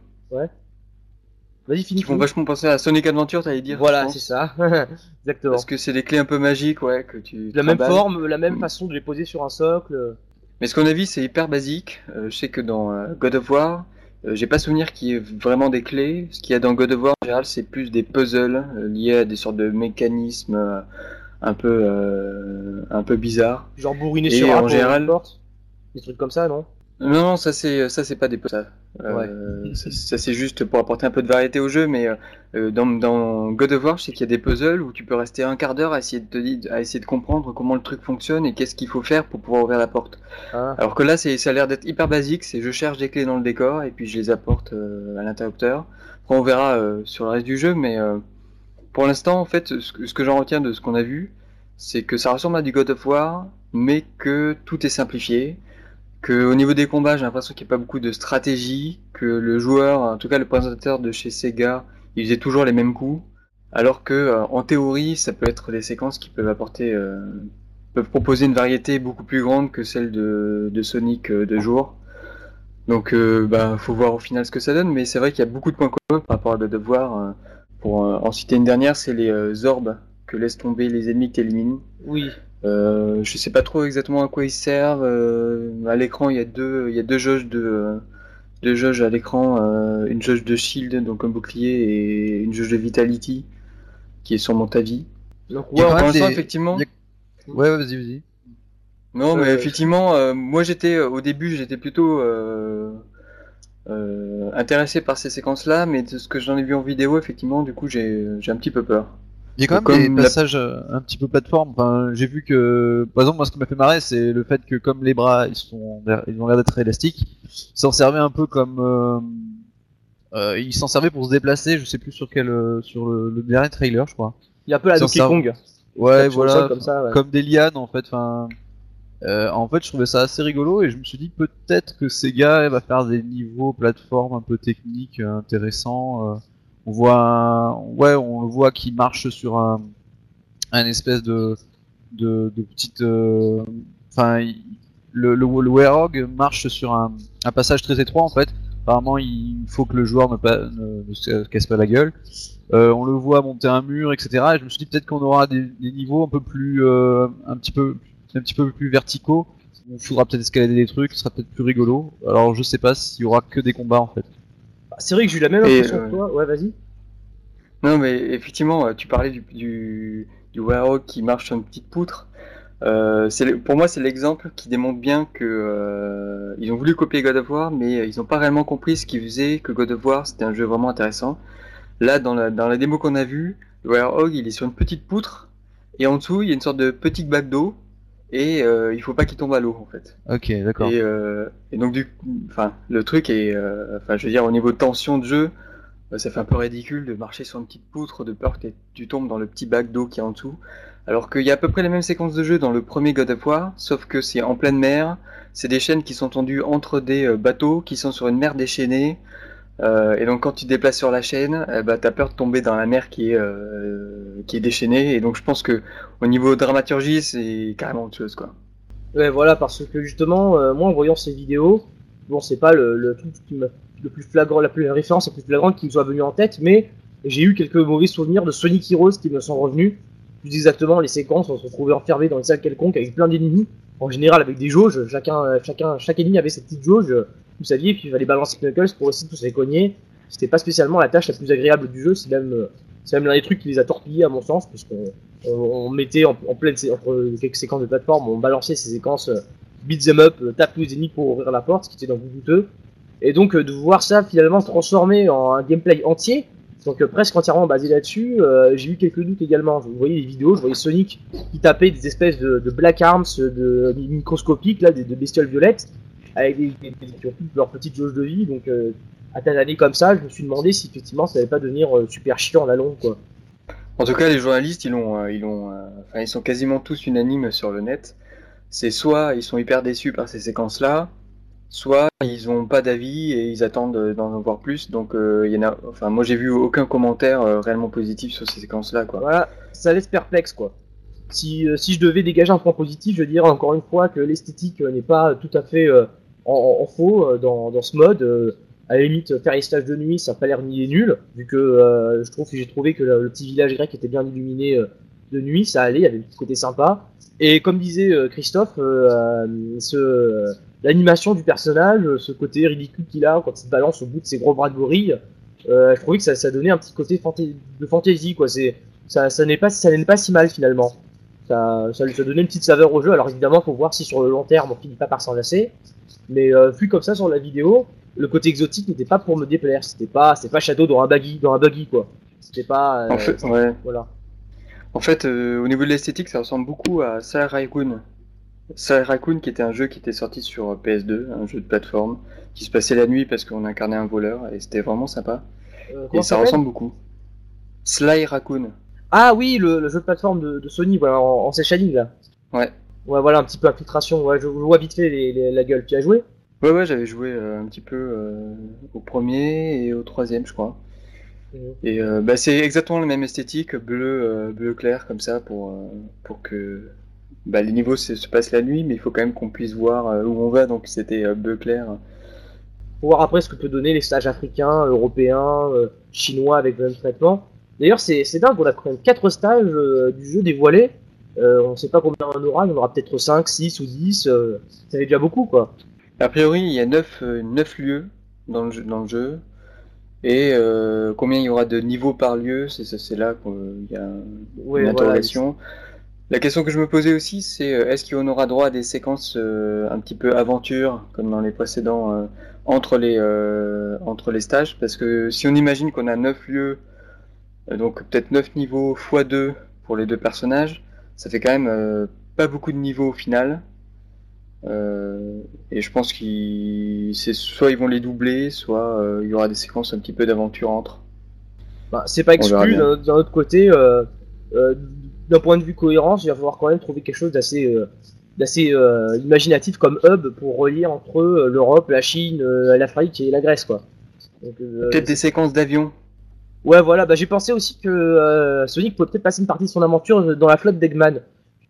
Vas-y, finis. qui font vachement penser à Sonic Adventure, t'allais dire. Voilà, c'est ça. Exactement. Parce que c'est des clés un peu magiques, ouais, que tu. La même forme, la même façon de les poser sur un socle. Mais ce qu'on a vu, c'est hyper basique. Euh, je sais que dans euh, God of War, j'ai pas souvenir qu'il y ait vraiment des clés. Ce qu'il y a dans God of War, en général, c'est plus des puzzles euh, liés à des sortes de mécanismes euh, un peu euh, un peu bizarres. Genre bourriné Et sur un général-. Des trucs comme ça, non? Non, non, ça c'est ça c'est pas des puzzles. Euh, ça, ça, c'est juste pour apporter un peu de variété au jeu, mais euh, euh, dans, dans God of War, je sais qu'il y a des puzzles où tu peux rester un quart d'heure à essayer de te di- à essayer de comprendre comment le truc fonctionne et qu'est-ce qu'il faut faire pour pouvoir ouvrir la porte. Ah. Alors que là, c'est, ça a l'air d'être hyper basique, c'est je cherche des clés dans le décor et puis je les apporte euh, à l'interrupteur. Après, on verra sur le reste du jeu, mais pour l'instant, en fait, ce que, ce que j'en retiens de ce qu'on a vu, c'est que ça ressemble à du God of War, mais que tout est simplifié. Au niveau des combats, j'ai l'impression qu'il n'y a pas beaucoup de stratégie, que le joueur, en tout cas le présentateur de chez Sega, il faisait toujours les mêmes coups. Alors que, euh, en théorie, ça peut être des séquences qui peuvent apporter, euh, peuvent proposer une variété beaucoup plus grande que celle de, de Sonic euh, de jour. Donc, bah, faut voir au final ce que ça donne, mais c'est vrai qu'il y a beaucoup de points communs par rapport à War. euh, pour en citer une dernière, c'est les orbes que laissent tomber les ennemis que t'élimines. Oui. Euh, je sais pas trop exactement à quoi ils servent. euh, à l'écran, il y a deux, il y a deux jauges de, euh, deux jauges à l'écran, euh, une jauge de shield, donc un bouclier, et une jauge de vitality, qui est sur mon tavi. Donc, ouais, pour l'instant, effectivement. Ouais, vas-y, vas-y. Non, mais effectivement, euh, moi j'étais au début, j'étais plutôt euh, euh, intéressé par ces séquences-là, mais de ce que j'en ai vu en vidéo, effectivement, du coup, j'ai j'ai un petit peu peur. Il y a quand même Comme des la- passages euh, un petit peu plateforme. Enfin, j'ai vu que, par exemple, moi, ce qui m'a fait marrer, c'est le fait que comme les bras, ils sont, ils ont l'air d'être élastiques, ils s'en servaient un peu comme, euh, euh, ils s'en servaient pour se déplacer. Je sais plus sur quel, euh, sur le, le dernier trailer, je crois. Il y a un peu la Donkey Kong. Ouais, voilà, sol comme ça, ouais. comme des lianes en fait. Enfin, euh, en fait, je trouvais ça assez rigolo et je me suis dit peut-être que Sega va faire des niveaux plateforme un peu techniques euh, intéressants. On voit, ouais, on le voit qui marche sur un, espèce de de, petite, euh, enfin, le, le, marche sur un, un passage très étroit en fait. Apparemment, il faut que le joueur ne, se casse pas la gueule. Euh, on le voit monter un mur, etc. Et je me suis dit peut-être qu'on aura des, niveaux un peu plus, euh, un petit peu, un petit peu plus verticaux. Il faudra peut-être escalader des trucs, ce sera peut-être plus rigolo. Alors je sais pas s'il y aura que des combats en fait. C'est vrai que j'ai eu la même Et, impression euh, que toi. Ouais, vas-y. Non, mais effectivement, euh, tu parlais du, du, du Warhawk qui marche sur une petite poutre. Euh, pour moi, c'est l'exemple qui démontre bien que euh, ils ont voulu copier God of War, mais euh, ils n'ont pas réellement compris ce qui faisait que God of War c'était un jeu vraiment intéressant. Là, dans la, dans la démo qu'on a vue, le Warhawk il est sur une petite poutre et en dessous il y a une sorte de petite bague d'eau et euh, il faut pas qu'il tombe à l'eau en fait. Ok, d'accord. Et, euh, et donc du enfin, le truc est, euh, enfin, je veux dire, au niveau de tension de jeu, euh, ça fait un peu ridicule de marcher sur une petite poutre de peur que tu tombes dans le petit bac d'eau qui est en dessous. Alors qu'il y a à peu près les mêmes séquences de jeu dans le premier God of War, sauf que c'est en pleine mer, c'est des chaînes qui sont tendues entre des bateaux qui sont sur une mer déchaînée. Euh, et donc quand tu te déplaces sur la chaîne, eh ben, t'as peur de tomber dans la mer qui est, euh, qui est déchaînée. Et donc je pense que au niveau dramaturgie, c'est carrément autre chose quoi. Ouais, voilà, parce que justement, euh, moi en voyant ces vidéos, bon, c'est pas le, le truc qui le plus flagrant, la plus la référence la plus flagrante qui me soit venue en tête, mais j'ai eu quelques mauvais souvenirs de Sonic Heroes qui me sont revenus. Plus exactement, les séquences, on se retrouvait enfermés dans une salle quelconque avec plein d'ennemis, en général avec des jauges, chacun, euh, chacun, chaque ennemi avait sa petite jauge, euh, vous saviez, puis il fallait balancer Knuckles pour essayer de tous les cogner. C'était pas spécialement la tâche la plus agréable du jeu, c'est même, c'est même l'un des trucs qui les a torpillés à mon sens, on mettait en, pleine entre quelques séquences de plateforme, on balançait ces séquences euh, beat them up, euh, tape tous les ennemis pour ouvrir la porte, ce qui était donc douteux. Et donc euh, de voir ça finalement se transformer en un gameplay entier, donc presque entièrement basé là-dessus, j'ai eu quelques doutes également. Vous voyez les vidéos, je voyais Sonic qui tapait des espèces de, de black arms, de microscopiques là, des, de bestioles violettes, avec des, des- des- qui ont toutes leur petite jauge de vie. Donc euh, à t'analyser comme ça, je me suis demandé si effectivement ça allait pas devenir euh, super chiant à la longue quoi. En tout cas, les journalistes, ils ont, euh, ils ont, enfin, ils sont quasiment tous unanimes sur le net. C'est soit ils sont hyper déçus par ces séquences-là, soit ils ont pas d'avis et ils attendent d'en voir plus. Donc, euh, y en a, enfin, moi j'ai vu aucun commentaire euh, réellement positif sur ces séquences-là, quoi. Voilà, ça laisse perplexe quoi. Si, euh, si je devais dégager un point positif, je dirais encore une fois que l'esthétique n'est pas tout à fait en, en- faux euh, dans, dans ce mode. Euh, à la limite, faire les stages de nuit, ça n'a pas l'air ni nul, vu que euh, je trouve que j'ai trouvé que le, petit village grec était bien illuminé de nuit, ça allait, il y avait un petit côté sympa. Et comme disait Christophe, l'animation du personnage, ce côté ridicule qu'il a quand il se balance au bout de ses gros bras de gorille, euh, je trouvais que ça, ça donnait un petit côté de fantaisie, quoi. C'est, ça, ça n'est pas, ça n'est pas si mal finalement. Ça, ça, ça donnait une petite saveur au jeu. Alors évidemment, faut voir si sur le long terme on finit pas par s'en lasser. Mais euh, vu comme ça sur la vidéo, le côté exotique n'était pas pour me déplaire. C'était pas, c'est pas Shadow dans un buggy, dans un buggy quoi. C'était pas. euh, En fait, ouais. Voilà. En fait, euh, au niveau de l'esthétique, ça ressemble beaucoup à Sail Raccoon. Sail Raccoon, qui était un jeu qui était sorti sur euh, PS2, un jeu de plateforme, qui se passait la nuit parce qu'on incarnait un voleur et c'était vraiment sympa. Et ça ressemble beaucoup. Sly Raccoon. Ah oui, le, le jeu de plateforme de, de Sony, voilà, en, en là. Ouais. Ouais, voilà, un petit peu infiltration. Ouais, je, je vois vite fait les, les- la gueule. Tu as joué? Ouais, ouais, j'avais joué euh, un petit peu euh, au premier et au troisième, je crois. Et euh, bah, c'est exactement la même esthétique, bleu, bleu clair comme ça pour pour que bah, les niveaux se, se passent la nuit, mais il faut quand même qu'on puisse voir où on va. Donc c'était bleu clair. Pour voir après ce que peut donner les stages africains, européens, chinois avec le même traitement. D'ailleurs, c'est dingue, on a quand même 4 stages euh, du jeu dévoilés. Euh, on sait pas combien on aura, il y en aura peut-être 5, 6 ou 10. euh, ça fait déjà beaucoup quoi. A priori, il y a 9, lieux dans le jeu, dans le jeu. Et euh, combien il y aura de niveaux par lieu, c'est là qu'il y a Ouais, une voilà. interrogation. La question que je me posais aussi, c'est euh, est-ce qu'on aura droit à des séquences euh, un petit peu aventure, comme dans les précédents, euh, entre, les, euh, entre les stages? Parce que si on imagine qu'on a 9 lieux, euh, donc peut-être 9 niveaux x 2 pour les deux personnages, ça fait quand même euh, pas beaucoup de niveaux au final. Euh, et je pense qu'ils, soit ils vont les doubler, soit euh, il y aura des séquences un petit peu d'aventure entre. Bah, c'est pas exclu. D'un autre côté, euh, euh, d'un point de vue cohérence, il va falloir quand même trouver quelque chose d'assez euh, d'assez euh, imaginatif comme hub pour relier entre euh, l'Europe, la Chine, euh, l'Afrique et la Grèce quoi. Euh, Peut-être des séquences d'avion. Ouais, voilà, bah, j'ai pensé aussi que euh, Sonic pouvait peut-être passer une partie de son aventure dans la flotte d'Eggman.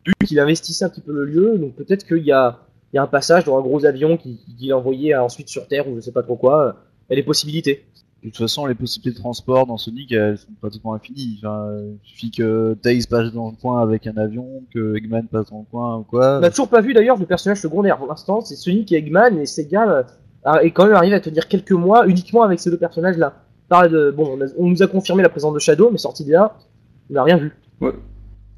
Vu qu'il investissait un petit peu le lieu, donc peut-être qu'il y a, il y a un passage dans un gros avion qui, qui l'envoyait ensuite sur Terre ou je sais pas trop quoi. euh, Il y a des possibilités. De toute façon, les possibilités de transport dans Sonic, elles sont pratiquement infinies. Enfin, euh, il suffit que Tails passe dans le coin avec un avion, que Eggman passe dans le coin ou quoi. On n'a toujours pas vu d'ailleurs le personnage secondaire. Pour l'instant, c'est Sonic et Eggman et Sega euh, a- est quand même arrivé à tenir quelques mois uniquement avec ces deux personnages-là. Parle de, bon, on, a- on nous a confirmé la présence de Shadow, mais sorti de là, on n'a rien vu.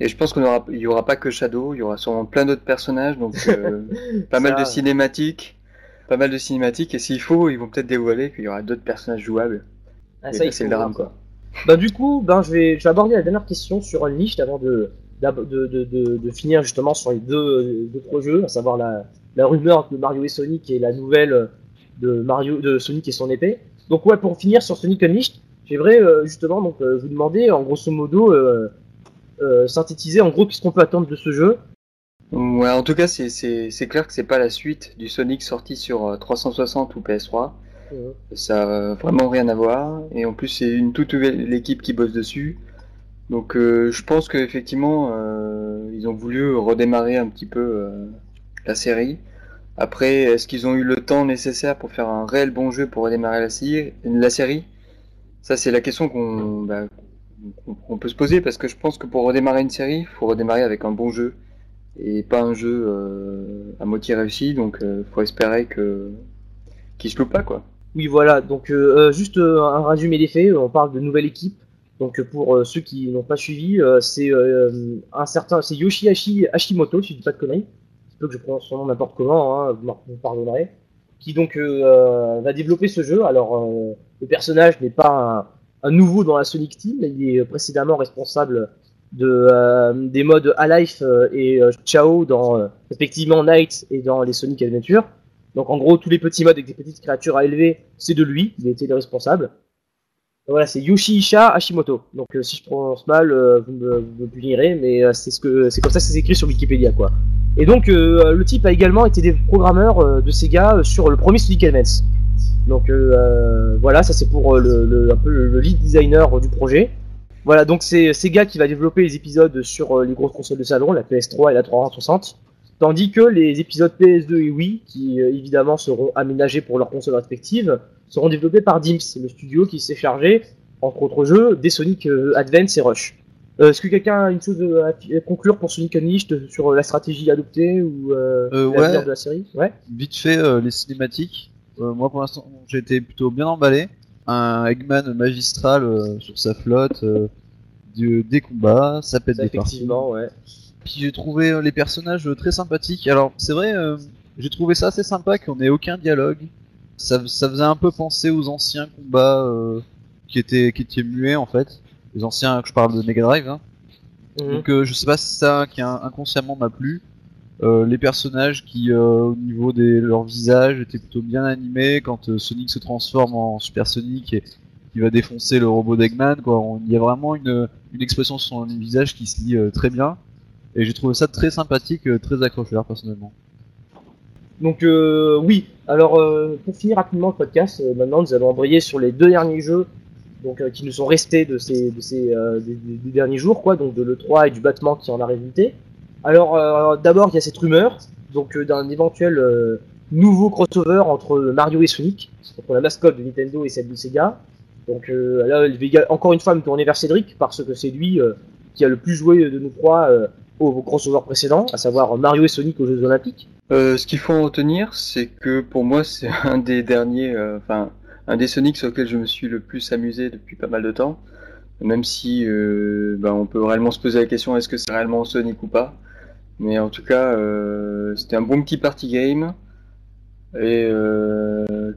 Et je pense qu'on aura, il y aura pas que Shadow, il y aura sûrement plein d'autres personnages, donc euh, pas mal de cinématiques, pas mal de cinématiques, et s'il faut, ils vont peut-être dévoiler qu'il y aura d'autres personnages jouables. Ah, ça, c'est le drame, quoi. Bah du coup, ben je vais, je vais aborder la dernière question sur Unleashed avant de, de, de, de, de finir justement sur les deux autres jeux, à savoir la, la rumeur de Mario et Sonic et la nouvelle de Mario de Sonic et son épée. Donc ouais, pour finir sur Sonic Unleashed, j'aimerais euh, justement donc euh, vous demander en grosso modo euh, synthétiser en gros qu'est-ce qu'on peut attendre de ce jeu. Ouais, en tout cas, c'est- c'est c'est clair que c'est pas la suite du Sonic sorti sur euh, 360 ou PS3. Euh, Ça a vraiment rien à voir. Et en plus, c'est une toute nouvelle équipe qui bosse dessus. Donc, euh, je pense qu'effectivement, euh, ils ont voulu redémarrer un petit peu euh, la série. Après, est-ce qu'ils ont eu le temps nécessaire pour faire un réel bon jeu pour redémarrer la, série Ça, c'est la question qu'on bah, qu'on- peut se poser parce que je pense que pour redémarrer une série, il faut redémarrer avec un bon jeu et pas un jeu euh, à moitié réussi. Donc, il faut espérer que qu'il se loupe pas, quoi. Oui, voilà. Donc, euh, euh, juste euh, un résumé des faits. On parle de nouvelle équipe. Donc, euh, pour euh, ceux qui n'ont pas suivi, euh, c'est euh, un certain, c'est Yoshihashi Hashimoto, si je dis pas de conneries. Peu que je prononce son nom n'importe comment, hein, vous pardonnerez. Qui donc euh, euh, va développer ce jeu. Alors, euh, le personnage n'est pas un, nouveau dans la Sonic Team, il est précédemment responsable de euh, des modes Alive euh, et euh, Chao dans euh, respectivement Night et dans les Sonic Adventure. Donc en gros, tous les petits modes avec des petites créatures à élever, c'est de lui, il était le responsable. Voilà, c'est Yoshiisha Hashimoto. Donc euh, si je prononce mal, euh, vous, me, punirez, mais euh, c'est ce que c'est comme ça que c'est écrit sur Wikipédia quoi. Et donc le type a également été des programmeurs de Sega sur le premier Sonic Advance. Donc voilà, ça c'est pour le, un peu le, le lead designer du projet. Voilà, donc c'est Sega qui va développer les épisodes sur les grosses consoles de salon, la PS3 et la 360. Tandis que les épisodes PS2 et Wii, qui évidemment seront aménagés pour leurs consoles respectives, seront développés par Dimps, le studio qui s'est chargé, entre autres jeux, des Sonic euh, Advance et Rush. Euh, Est-ce que quelqu'un a une chose à conclure pour Sonic Unleashed sur euh, la stratégie adoptée ou euh, Euh, ouais. de la série? Ouais. Vite fait, les cinématiques. Moi, pour l'instant, j'ai été plutôt bien emballé. Un Eggman magistral sur sa flotte, du- des combats, ça pète Ça, des parties. effectivement, ouais. Puis j'ai trouvé les personnages très sympathiques. Alors, c'est vrai, j'ai trouvé ça assez sympa qu'on ait aucun dialogue. Ça, ça faisait un peu penser aux anciens combats euh, qui étaient qui étaient muets en fait. Les anciens, je parle de Mega Drive. Hein. Mhm. Donc euh, je sais pas si ça qui inconsciemment m'a plu. Euh, les personnages qui au niveau de leur visage étaient plutôt bien animés quand Sonic se transforme en Super Sonic et qui va défoncer le robot d'Eggman. Il y a vraiment une, une expression sur son visage qui se lit très bien. Et j'ai trouvé ça très sympathique, très accrocheur personnellement. Donc euh, oui, alors euh, pour finir rapidement le podcast, euh, maintenant nous allons embrayer sur les deux derniers jeux donc euh, qui nous sont restés de ces, de ces euh, des, des- des derniers jours quoi, donc de l'E3 et du battement qui en a résulté. Alors euh, d'abord il y a cette rumeur donc euh, d'un éventuel euh, nouveau crossover entre Mario et Sonic, entre la mascotte de Nintendo et celle de Sega. Donc euh, là, encore une fois me tourner vers Cédric parce que c'est lui euh, qui a le plus joué de nous trois aux crossovers précédents, à savoir Mario et Sonic aux Jeux Olympiques. Euh, ce qu'il faut en retenir, c'est que pour moi, c'est un des derniers, euh, enfin, un des Sonic sur lequel je me suis le plus amusé depuis pas mal de temps. Même si, euh, ben, on peut réellement se poser la question est-ce que c'est réellement Sonic ou pas? Mais en tout cas, c'était un bon petit party game et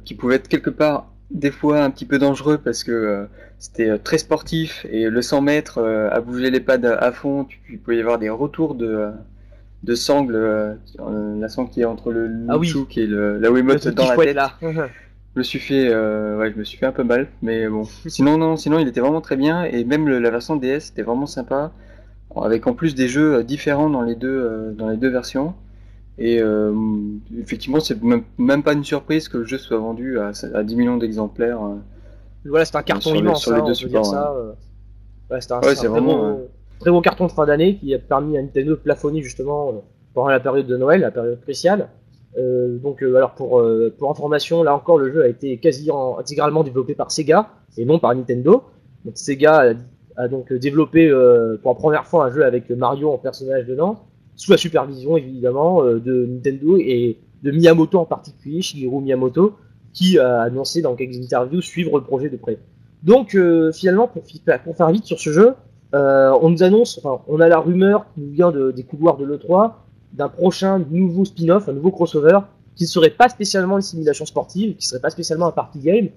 qui pouvait être quelque part des fois un petit peu dangereux parce que c'était euh, très sportif et le 100 mètres euh, à bouger les pads à fond, tu, il pouvait y avoir des retours de euh, de sangle, euh, euh, la sangle qui est entre le Ah oui. Et le, la Wiimote dans la tête. là. Je me suis fait, euh, ouais, je me suis fait un peu mal, mais bon. Sinon, non, sinon, il était vraiment très bien, et même le- la version DS était vraiment sympa, avec en plus des jeux euh, différents dans les deux, euh, dans les deux versions. Et euh, effectivement, c'est même, même pas une surprise que le jeu soit vendu à, à 10 millions d'exemplaires. Voilà, c'est un carton immense, sur les hein, deux on peut dire ça. euh. Ouais, c'est un, Ouais, un très, beau, très beau carton de fin d'année qui a permis à Nintendo de plafonner justement euh, pendant la période de Noël, la période cruciale. Euh, donc, euh, alors pour, euh, pour information, là encore, le jeu a été quasi en- intégralement développé par Sega et non par Nintendo. Donc, Sega a, a donc développé pour la première fois un jeu avec Mario en personnage dedans, sous la supervision évidemment de Nintendo et de Miyamoto en particulier, Shigeru Miyamoto, qui a annoncé dans quelques interviews suivre le projet de près. Donc euh, finalement, pour, faire vite sur ce jeu, euh, on nous annonce, enfin, on a la rumeur qui nous vient de- des couloirs de l'E3 d'un prochain nouveau spin-off, un nouveau crossover, qui ne serait pas spécialement une simulation sportive, qui serait pas spécialement un party game.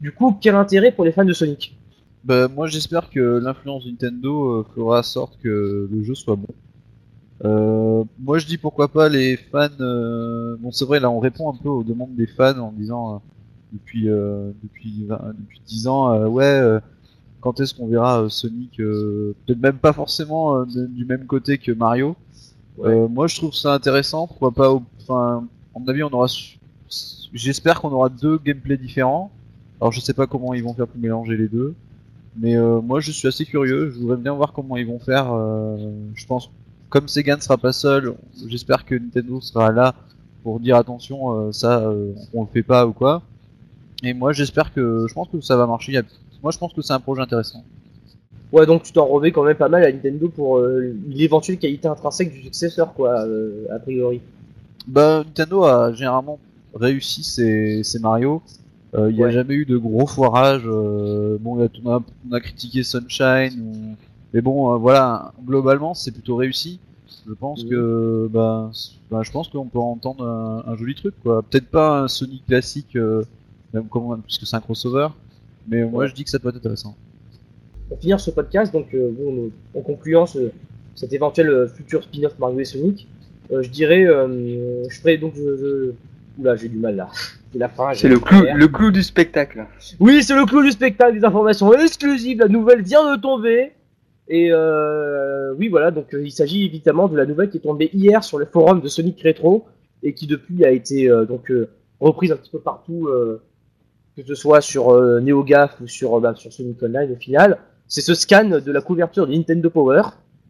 Du coup, quel intérêt pour les fans de Sonic? Bah, moi j'espère que l'influence Nintendo euh, fera sorte que le jeu soit bon. Euh, moi je dis pourquoi pas les fans. euh, Bon c'est vrai là on répond un peu aux demandes des fans en disant euh, depuis euh, depuis 20 depuis 10 ans euh, ouais euh, quand est-ce qu'on verra Sonic euh, peut-être même pas forcément de- du même côté que Mario. Euh, moi je trouve ça intéressant pourquoi pas enfin à mon avis on aura j'espère qu'on aura deux gameplays différents. Alors je sais pas comment ils vont faire pour mélanger les deux. Mais euh, moi je suis assez curieux, je voudrais bien voir comment ils vont faire. euh, je pense, comme Sega ne sera pas seul, j'espère que Nintendo sera là pour dire attention, euh, ça euh, on le fait pas ou quoi. Et moi j'espère que, je pense que ça va marcher. Moi je pense que c'est un projet intéressant. Ouais, donc tu t'en remets quand même pas mal à Nintendo pour euh, l'éventuelle qualité intrinsèque du successeur, quoi, a priori. Bah Nintendo a généralement réussi ses, ses Mario. Il n'y a jamais eu de gros foirage. bon, on, a, on a critiqué Sunshine, ou... mais bon, euh, voilà, globalement, c'est plutôt réussi. Je pense Mhm. que, bah, bah, je pense qu'on peut entendre un, un joli truc, quoi. Peut-être pas un Sonic classique, euh, même comme, puisque c'est un crossover, mais moi je dis que ça peut être intéressant. Pour finir ce podcast, donc euh, bon, en concluant ce, cet éventuel futur spin-off Mario et Sonic, euh, je dirais, euh, je ferais donc, je, je... oula, j'ai du mal là. C'est la fin. C'est le clou, le clou du spectacle. Oui, c'est le clou du spectacle, des informations exclusives. La nouvelle vient de tomber. Et euh, oui, voilà, donc euh, il s'agit évidemment de la nouvelle qui est tombée hier sur le forum de Sonic Retro et qui depuis a été euh, donc reprise un petit peu partout, que ce soit sur NeoGAF ou sur, bah, sur Sonic Online au final. C'est ce scan de la couverture de Nintendo Power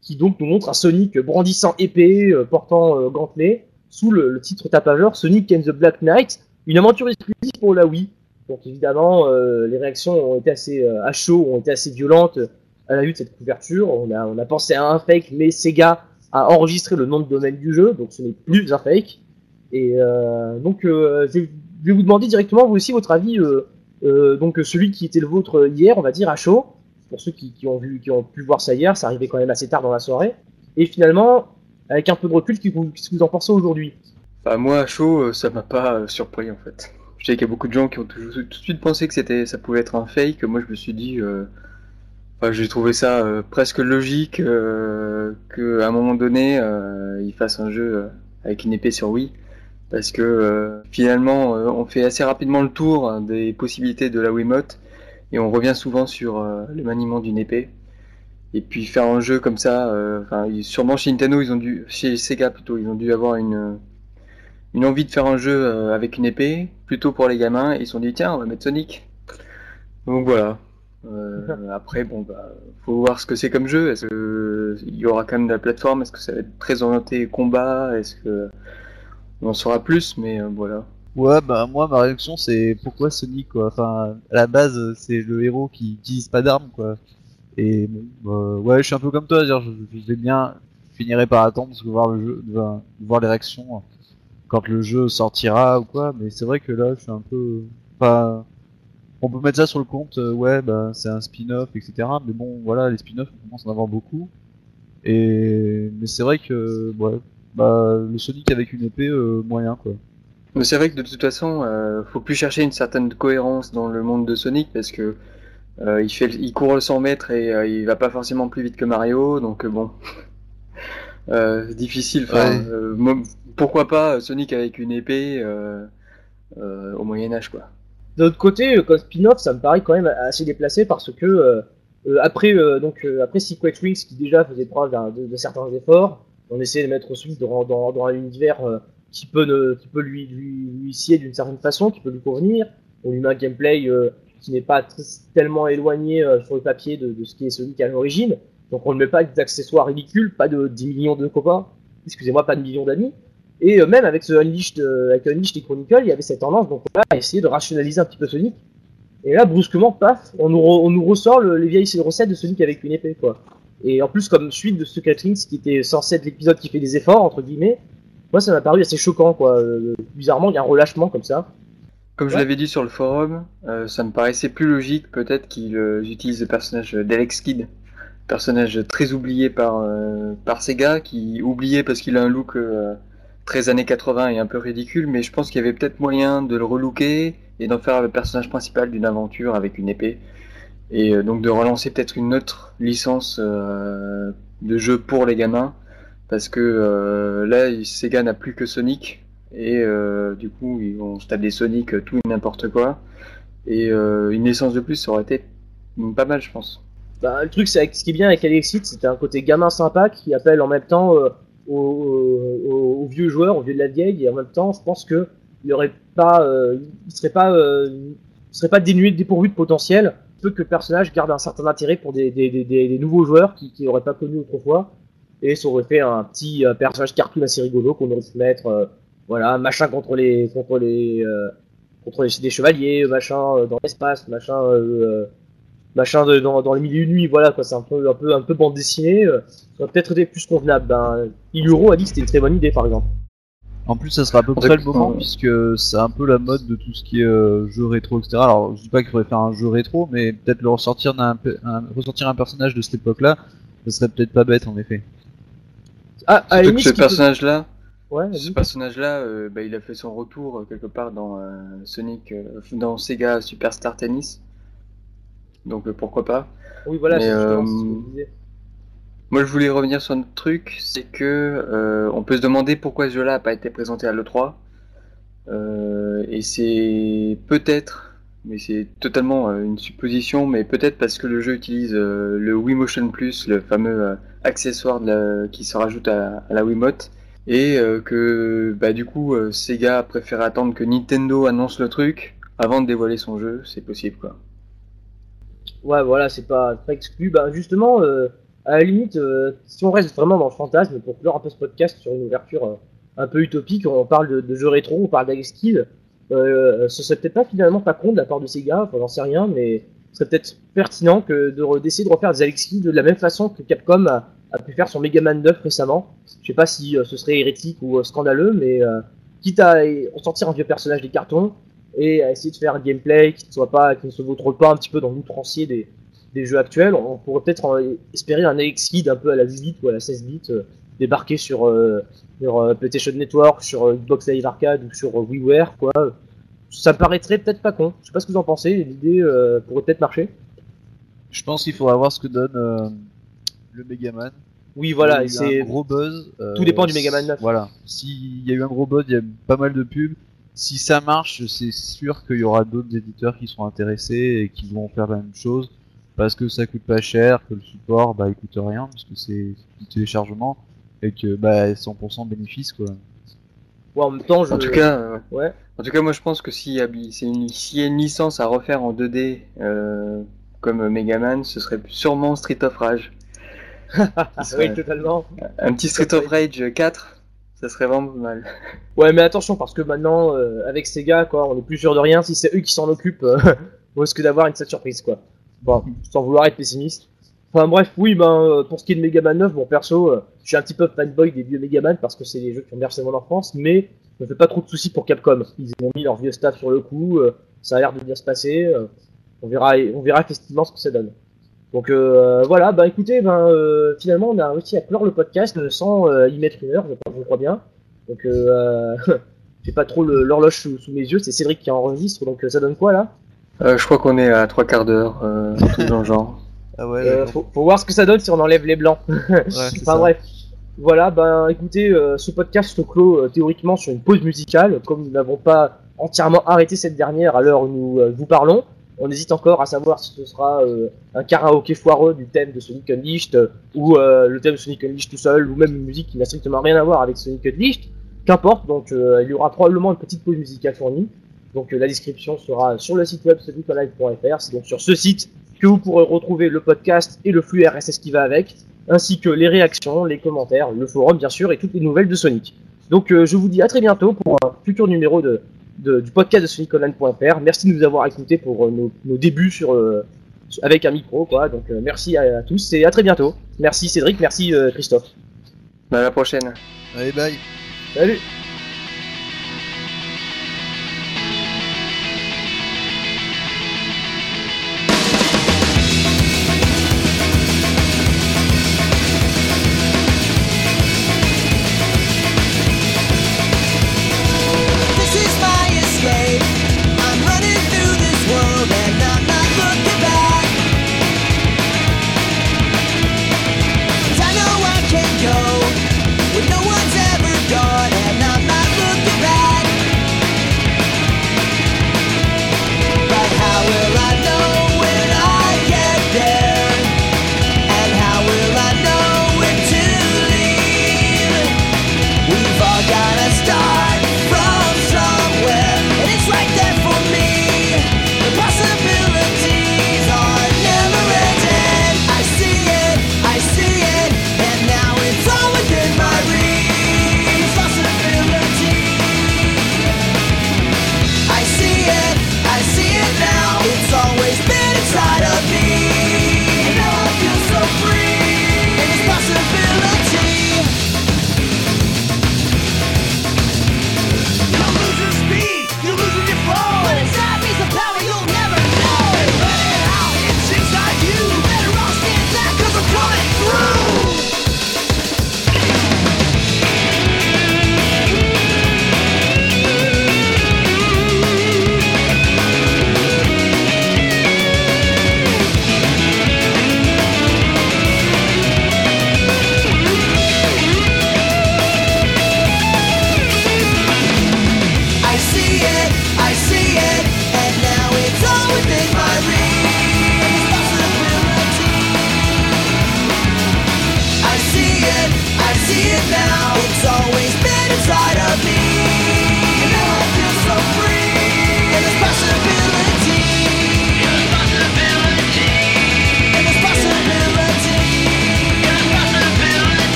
qui donc nous montre un Sonic brandissant épée, portant gantelet, sous le, titre tapageur Sonic and the Black Knight, une aventure exclusive pour la Wii. Donc évidemment, les réactions ont été assez euh, à chaud, ont été assez violentes à la vue de cette couverture. On a, on a pensé à un fake, mais Sega a enregistré le nom de domaine du jeu, donc ce n'est plus un fake. Et euh, donc, euh, je, vais, vous demander directement, vous aussi, votre avis. Euh, donc celui qui était le vôtre hier, on va dire à chaud, pour ceux qui, qui ont vu, qui ont pu voir ça hier, ça arrivait quand même assez tard dans la soirée. Et finalement, avec un peu de recul, qu'est-ce que vous- en pensez aujourd'hui? Enfin, moi, à chaud, ça m'a pas surpris en fait. Je sais qu'il y a beaucoup de gens qui ont tout, de suite pensé que c'était, ça pouvait être un fake. Moi, je me suis dit, j'ai trouvé ça euh, presque logique euh, qu'à un moment donné, euh, ils fassent un jeu avec une épée sur Wii, parce que finalement, on fait assez rapidement le tour hein, des possibilités de la Wiimote. et on revient souvent sur le maniement d'une épée. Et puis faire un jeu comme ça, sûrement chez Nintendo, ils ont dû, chez Sega plutôt, ils ont dû avoir une, une envie de faire un jeu avec une épée, plutôt pour les gamins, ils se sont dit tiens, on va mettre Sonic. Donc voilà. Euh, après, bon, bah, faut voir ce que c'est comme jeu. Est-ce que il y aura quand même de la plateforme? Est-ce que ça va être très orienté combat? Est-ce que on en saura plus? Mais euh, voilà. Ouais, bah moi ma réaction c'est pourquoi Sonic quoi? Enfin, à la base c'est le héros qui utilise pas d'armes quoi. Et bon, bah, ouais, je suis un peu comme toi, dire je, je vais bien, finirai par attendre de voir le jeu, voir les réactions quand le jeu sortira ou quoi. Mais c'est vrai que là je suis un peu, pas. On peut mettre ça sur le compte, euh, ouais, bah c'est un spin-off, etc. Mais bon, voilà, les spin-offs on commence à en avoir beaucoup. Et mais c'est vrai que, ouais, bah le Sonic avec une épée euh, moyen quoi. Mais c'est vrai que de toute façon, euh, faut plus chercher une certaine cohérence dans le monde de Sonic parce que euh, il fait, il court le 100 mètres et euh, il va pas forcément plus vite que Mario, donc euh, bon, euh, c'est difficile. Enfin, Ouais. euh, moi, pourquoi pas Sonic avec une épée euh, euh, au Moyen Âge quoi. D'un autre côté, euh, comme spin-off, ça me paraît quand même assez déplacé parce que euh, euh, après, donc, après Secret Wings, qui déjà faisait preuve de, de certains efforts, on essayait de mettre Sonic dans, dans, dans un univers qui peut, ne, qui peut lui, lui, lui scier d'une certaine façon, qui peut lui convenir. On lui met un gameplay euh, qui n'est pas tellement éloigné euh, sur le papier de, de ce qui est Sonic à l'origine. Donc on ne met pas d'accessoires ridicules, pas de 10 millions de copains, excusez-moi, pas de millions d'amis. Et euh, même avec ce Unleashed, euh, avec Unleashed et Chronicle, il y avait cette tendance donc à essayer de rationaliser un petit peu Sonic. Et là, brusquement, paf, on nous, re- on nous ressort le- les vieilles recettes de Sonic avec une épée, quoi. Et en plus, comme suite de Secret Rings, qui était censé être l'épisode qui fait des efforts, entre guillemets, moi ça m'a paru assez choquant, quoi. Euh, bizarrement, il y a un relâchement comme ça. Comme je l'avais dit sur le forum, euh, ça me paraissait plus logique peut-être qu'ils utilisent le personnage d'Alex Kidd, personnage très oublié par, euh, par Sega, qui oublié parce qu'il a un look euh, très années 80 et un peu ridicule, mais je pense qu'il y avait peut-être moyen de le relooker et d'en faire le personnage principal d'une aventure avec une épée, et euh, donc de relancer peut-être une autre licence euh, de jeu pour les gamins, parce que euh, là Sega n'a plus que Sonic, et du coup vont se taper des Sonic tout et n'importe quoi. Et une licence de plus ça aurait été pas mal je pense. Bah, le truc, c'est ce qui est bien avec Alexit, c'était un côté gamin sympa qui appelle en même temps aux, aux- aux vieux joueurs, aux vieux de la vieille, et en même temps, je pense que il aurait pas, euh, il serait pas, euh, il serait pas dénué, dépourvu de potentiel. Peu que le personnage garde un certain intérêt pour des, des, des, des- nouveaux joueurs qui, qui auraient pas connu autrefois, et ça aurait fait un petit euh, personnage cartoon assez rigolo qu'on aurait pu mettre, euh, voilà, machin contre les, contre les, euh, contre les, des chevaliers, machin euh, dans l'espace, machin. Machin de, dans, dans les milieux de nuit, voilà quoi, c'est un peu, un peu, un peu bande dessinée, euh, ça aurait peut-être été plus convenable. Ben, Iluro a dit que c'était une très bonne idée par exemple. En plus, ça sera à peu près le moment, euh, puisque c'est un peu la mode de tout ce qui est euh, jeu rétro, etc. Alors, je dis pas qu'il faudrait faire un jeu rétro, mais peut-être le ressortir un, ressortir un personnage de cette époque-là, ce serait peut-être pas bête, en effet. Ah, à que ce ce qui peut- personnage là Ouais, ce vas-y. personnage là bah, il a fait son retour euh, quelque part dans euh, Sonic euh, dans Sega Superstar Tennis donc euh, pourquoi pas oui, voilà, mais, c'est euh, ce que je disais. Moi, je voulais revenir sur un autre truc, c'est que euh, on peut se demander pourquoi ce jeu-là n'a pas été présenté à l'E3. Euh, et c'est peut-être, mais c'est totalement une supposition, mais peut-être parce que le jeu utilise le Wii Motion Plus, le fameux accessoire de la- qui se rajoute à, à la Wiimote, et que bah, du coup Sega a préféré attendre que Nintendo annonce le truc avant de dévoiler son jeu, c'est possible quoi. Ouais, voilà, c'est pas très exclu. Ben, justement, euh, à la limite, euh, si on reste vraiment dans le fantasme, pour clore un peu ce podcast sur une ouverture euh, un peu utopique, on parle de, de jeux rétro, on parle d'Alex Kidd, euh, ce serait peut-être pas finalement pas con de la part de Sega, enfin j'en sais rien, mais ce serait peut-être pertinent que de d'essayer de refaire des Alex Kidd de la même façon que Capcom a, a pu faire son Mega Man 9 récemment. Je sais pas si euh, ce serait hérétique ou scandaleux, mais quitte à sortir un vieux personnage des cartons et à essayer de faire un gameplay qui ne soit pas, qui ne se vautre pas un petit peu dans l'outrancier des, des jeux actuels, on pourrait peut-être espérer un Alex Kidd un peu à la 8 bits ou à la 16 bits euh, débarquer sur, euh, sur euh, PlayStation Network, sur euh, Xbox Live Arcade ou sur WiiWare quoi. Ça me paraîtrait peut-être pas con. Je sais pas ce que vous en pensez. L'idée pourrait peut-être marcher. Je pense qu'il faudra voir ce que donne le Megaman. Oui, voilà. Il et c'est un gros buzz. Tout dépend du Mega Man 9. Voilà. S'il y a eu un gros buzz, il y a eu pas mal de pubs. Si ça marche, c'est sûr qu'il y aura d'autres éditeurs qui seront intéressés et qui vont faire la même chose parce que ça coûte pas cher, que le support bah il coûte rien parce que c'est du téléchargement et que bah 100% de bénéfice quoi. Ouais, en même temps, je... En tout cas, euh, ouais. En tout cas, moi je pense que s'il y, a- c'est une- y a une licence à refaire en 2D euh, comme Megaman, ce serait sûrement Street of Rage. Oui, totalement. Un petit Street of Rage 4, ça serait vraiment mal. Ouais, mais attention, parce que maintenant, euh, avec Sega, quoi, on est plus sûr de rien. Si c'est eux qui s'en occupent, euh, on risque d'avoir une sale surprise, quoi. Bon, sans vouloir être pessimiste. Enfin bref, oui, ben, euh, pour ce qui est de Mega Man 9, bon, perso, euh, je suis un petit peu fanboy des vieux Mega Man parce que c'est des jeux qui ont bercé mon enfance, mais je me fais pas trop de soucis pour Capcom. Ils ont mis leur vieux staff sur le coup, euh, ça a l'air de bien se passer. euh, on verra, on verra effectivement ce que ça donne. Donc euh, voilà, bah écoutez, ben euh, finalement on a réussi à clore le podcast sans euh, y mettre une heure, je, crois bien. Donc euh, j'ai pas trop l'horloge sous, sous mes yeux, c'est Cédric qui enregistre, donc euh, ça donne quoi là? Euh, je crois qu'on est à trois quarts d'heure, euh, dans le genre. Ah ouais. Euh, faut, faut voir ce que ça donne si on enlève les blancs. Enfin bref. Voilà, ben écoutez, euh, ce podcast se clôt euh, théoriquement sur une pause musicale. Comme nous n'avons pas entièrement arrêté cette dernière à l'heure où nous euh, vous parlons, on hésite encore à savoir si ce sera euh, un karaoké foireux du thème de Sonic Unleashed euh, ou euh, le thème de Sonic Unleashed tout seul ou même une musique qui n'a strictement rien à voir avec Sonic Unleashed. Qu'importe, donc euh, il y aura probablement une petite pause musicale fournie. Donc euh, la description sera sur le site web soniconline.fr. C'est donc sur ce site que vous pourrez retrouver le podcast et le flux RSS qui va avec ainsi que les réactions, les commentaires, le forum bien sûr et toutes les nouvelles de Sonic. Donc euh, je vous dis à très bientôt pour un futur numéro de, de- du podcast de soniconline.fr. Merci de nous avoir écoutés pour euh, nos, nos débuts sur, euh, avec un micro quoi. Donc euh, merci à, à tous et à très bientôt. Merci Cédric, merci euh, Christophe. Bah, à la prochaine. Allez bye. Salut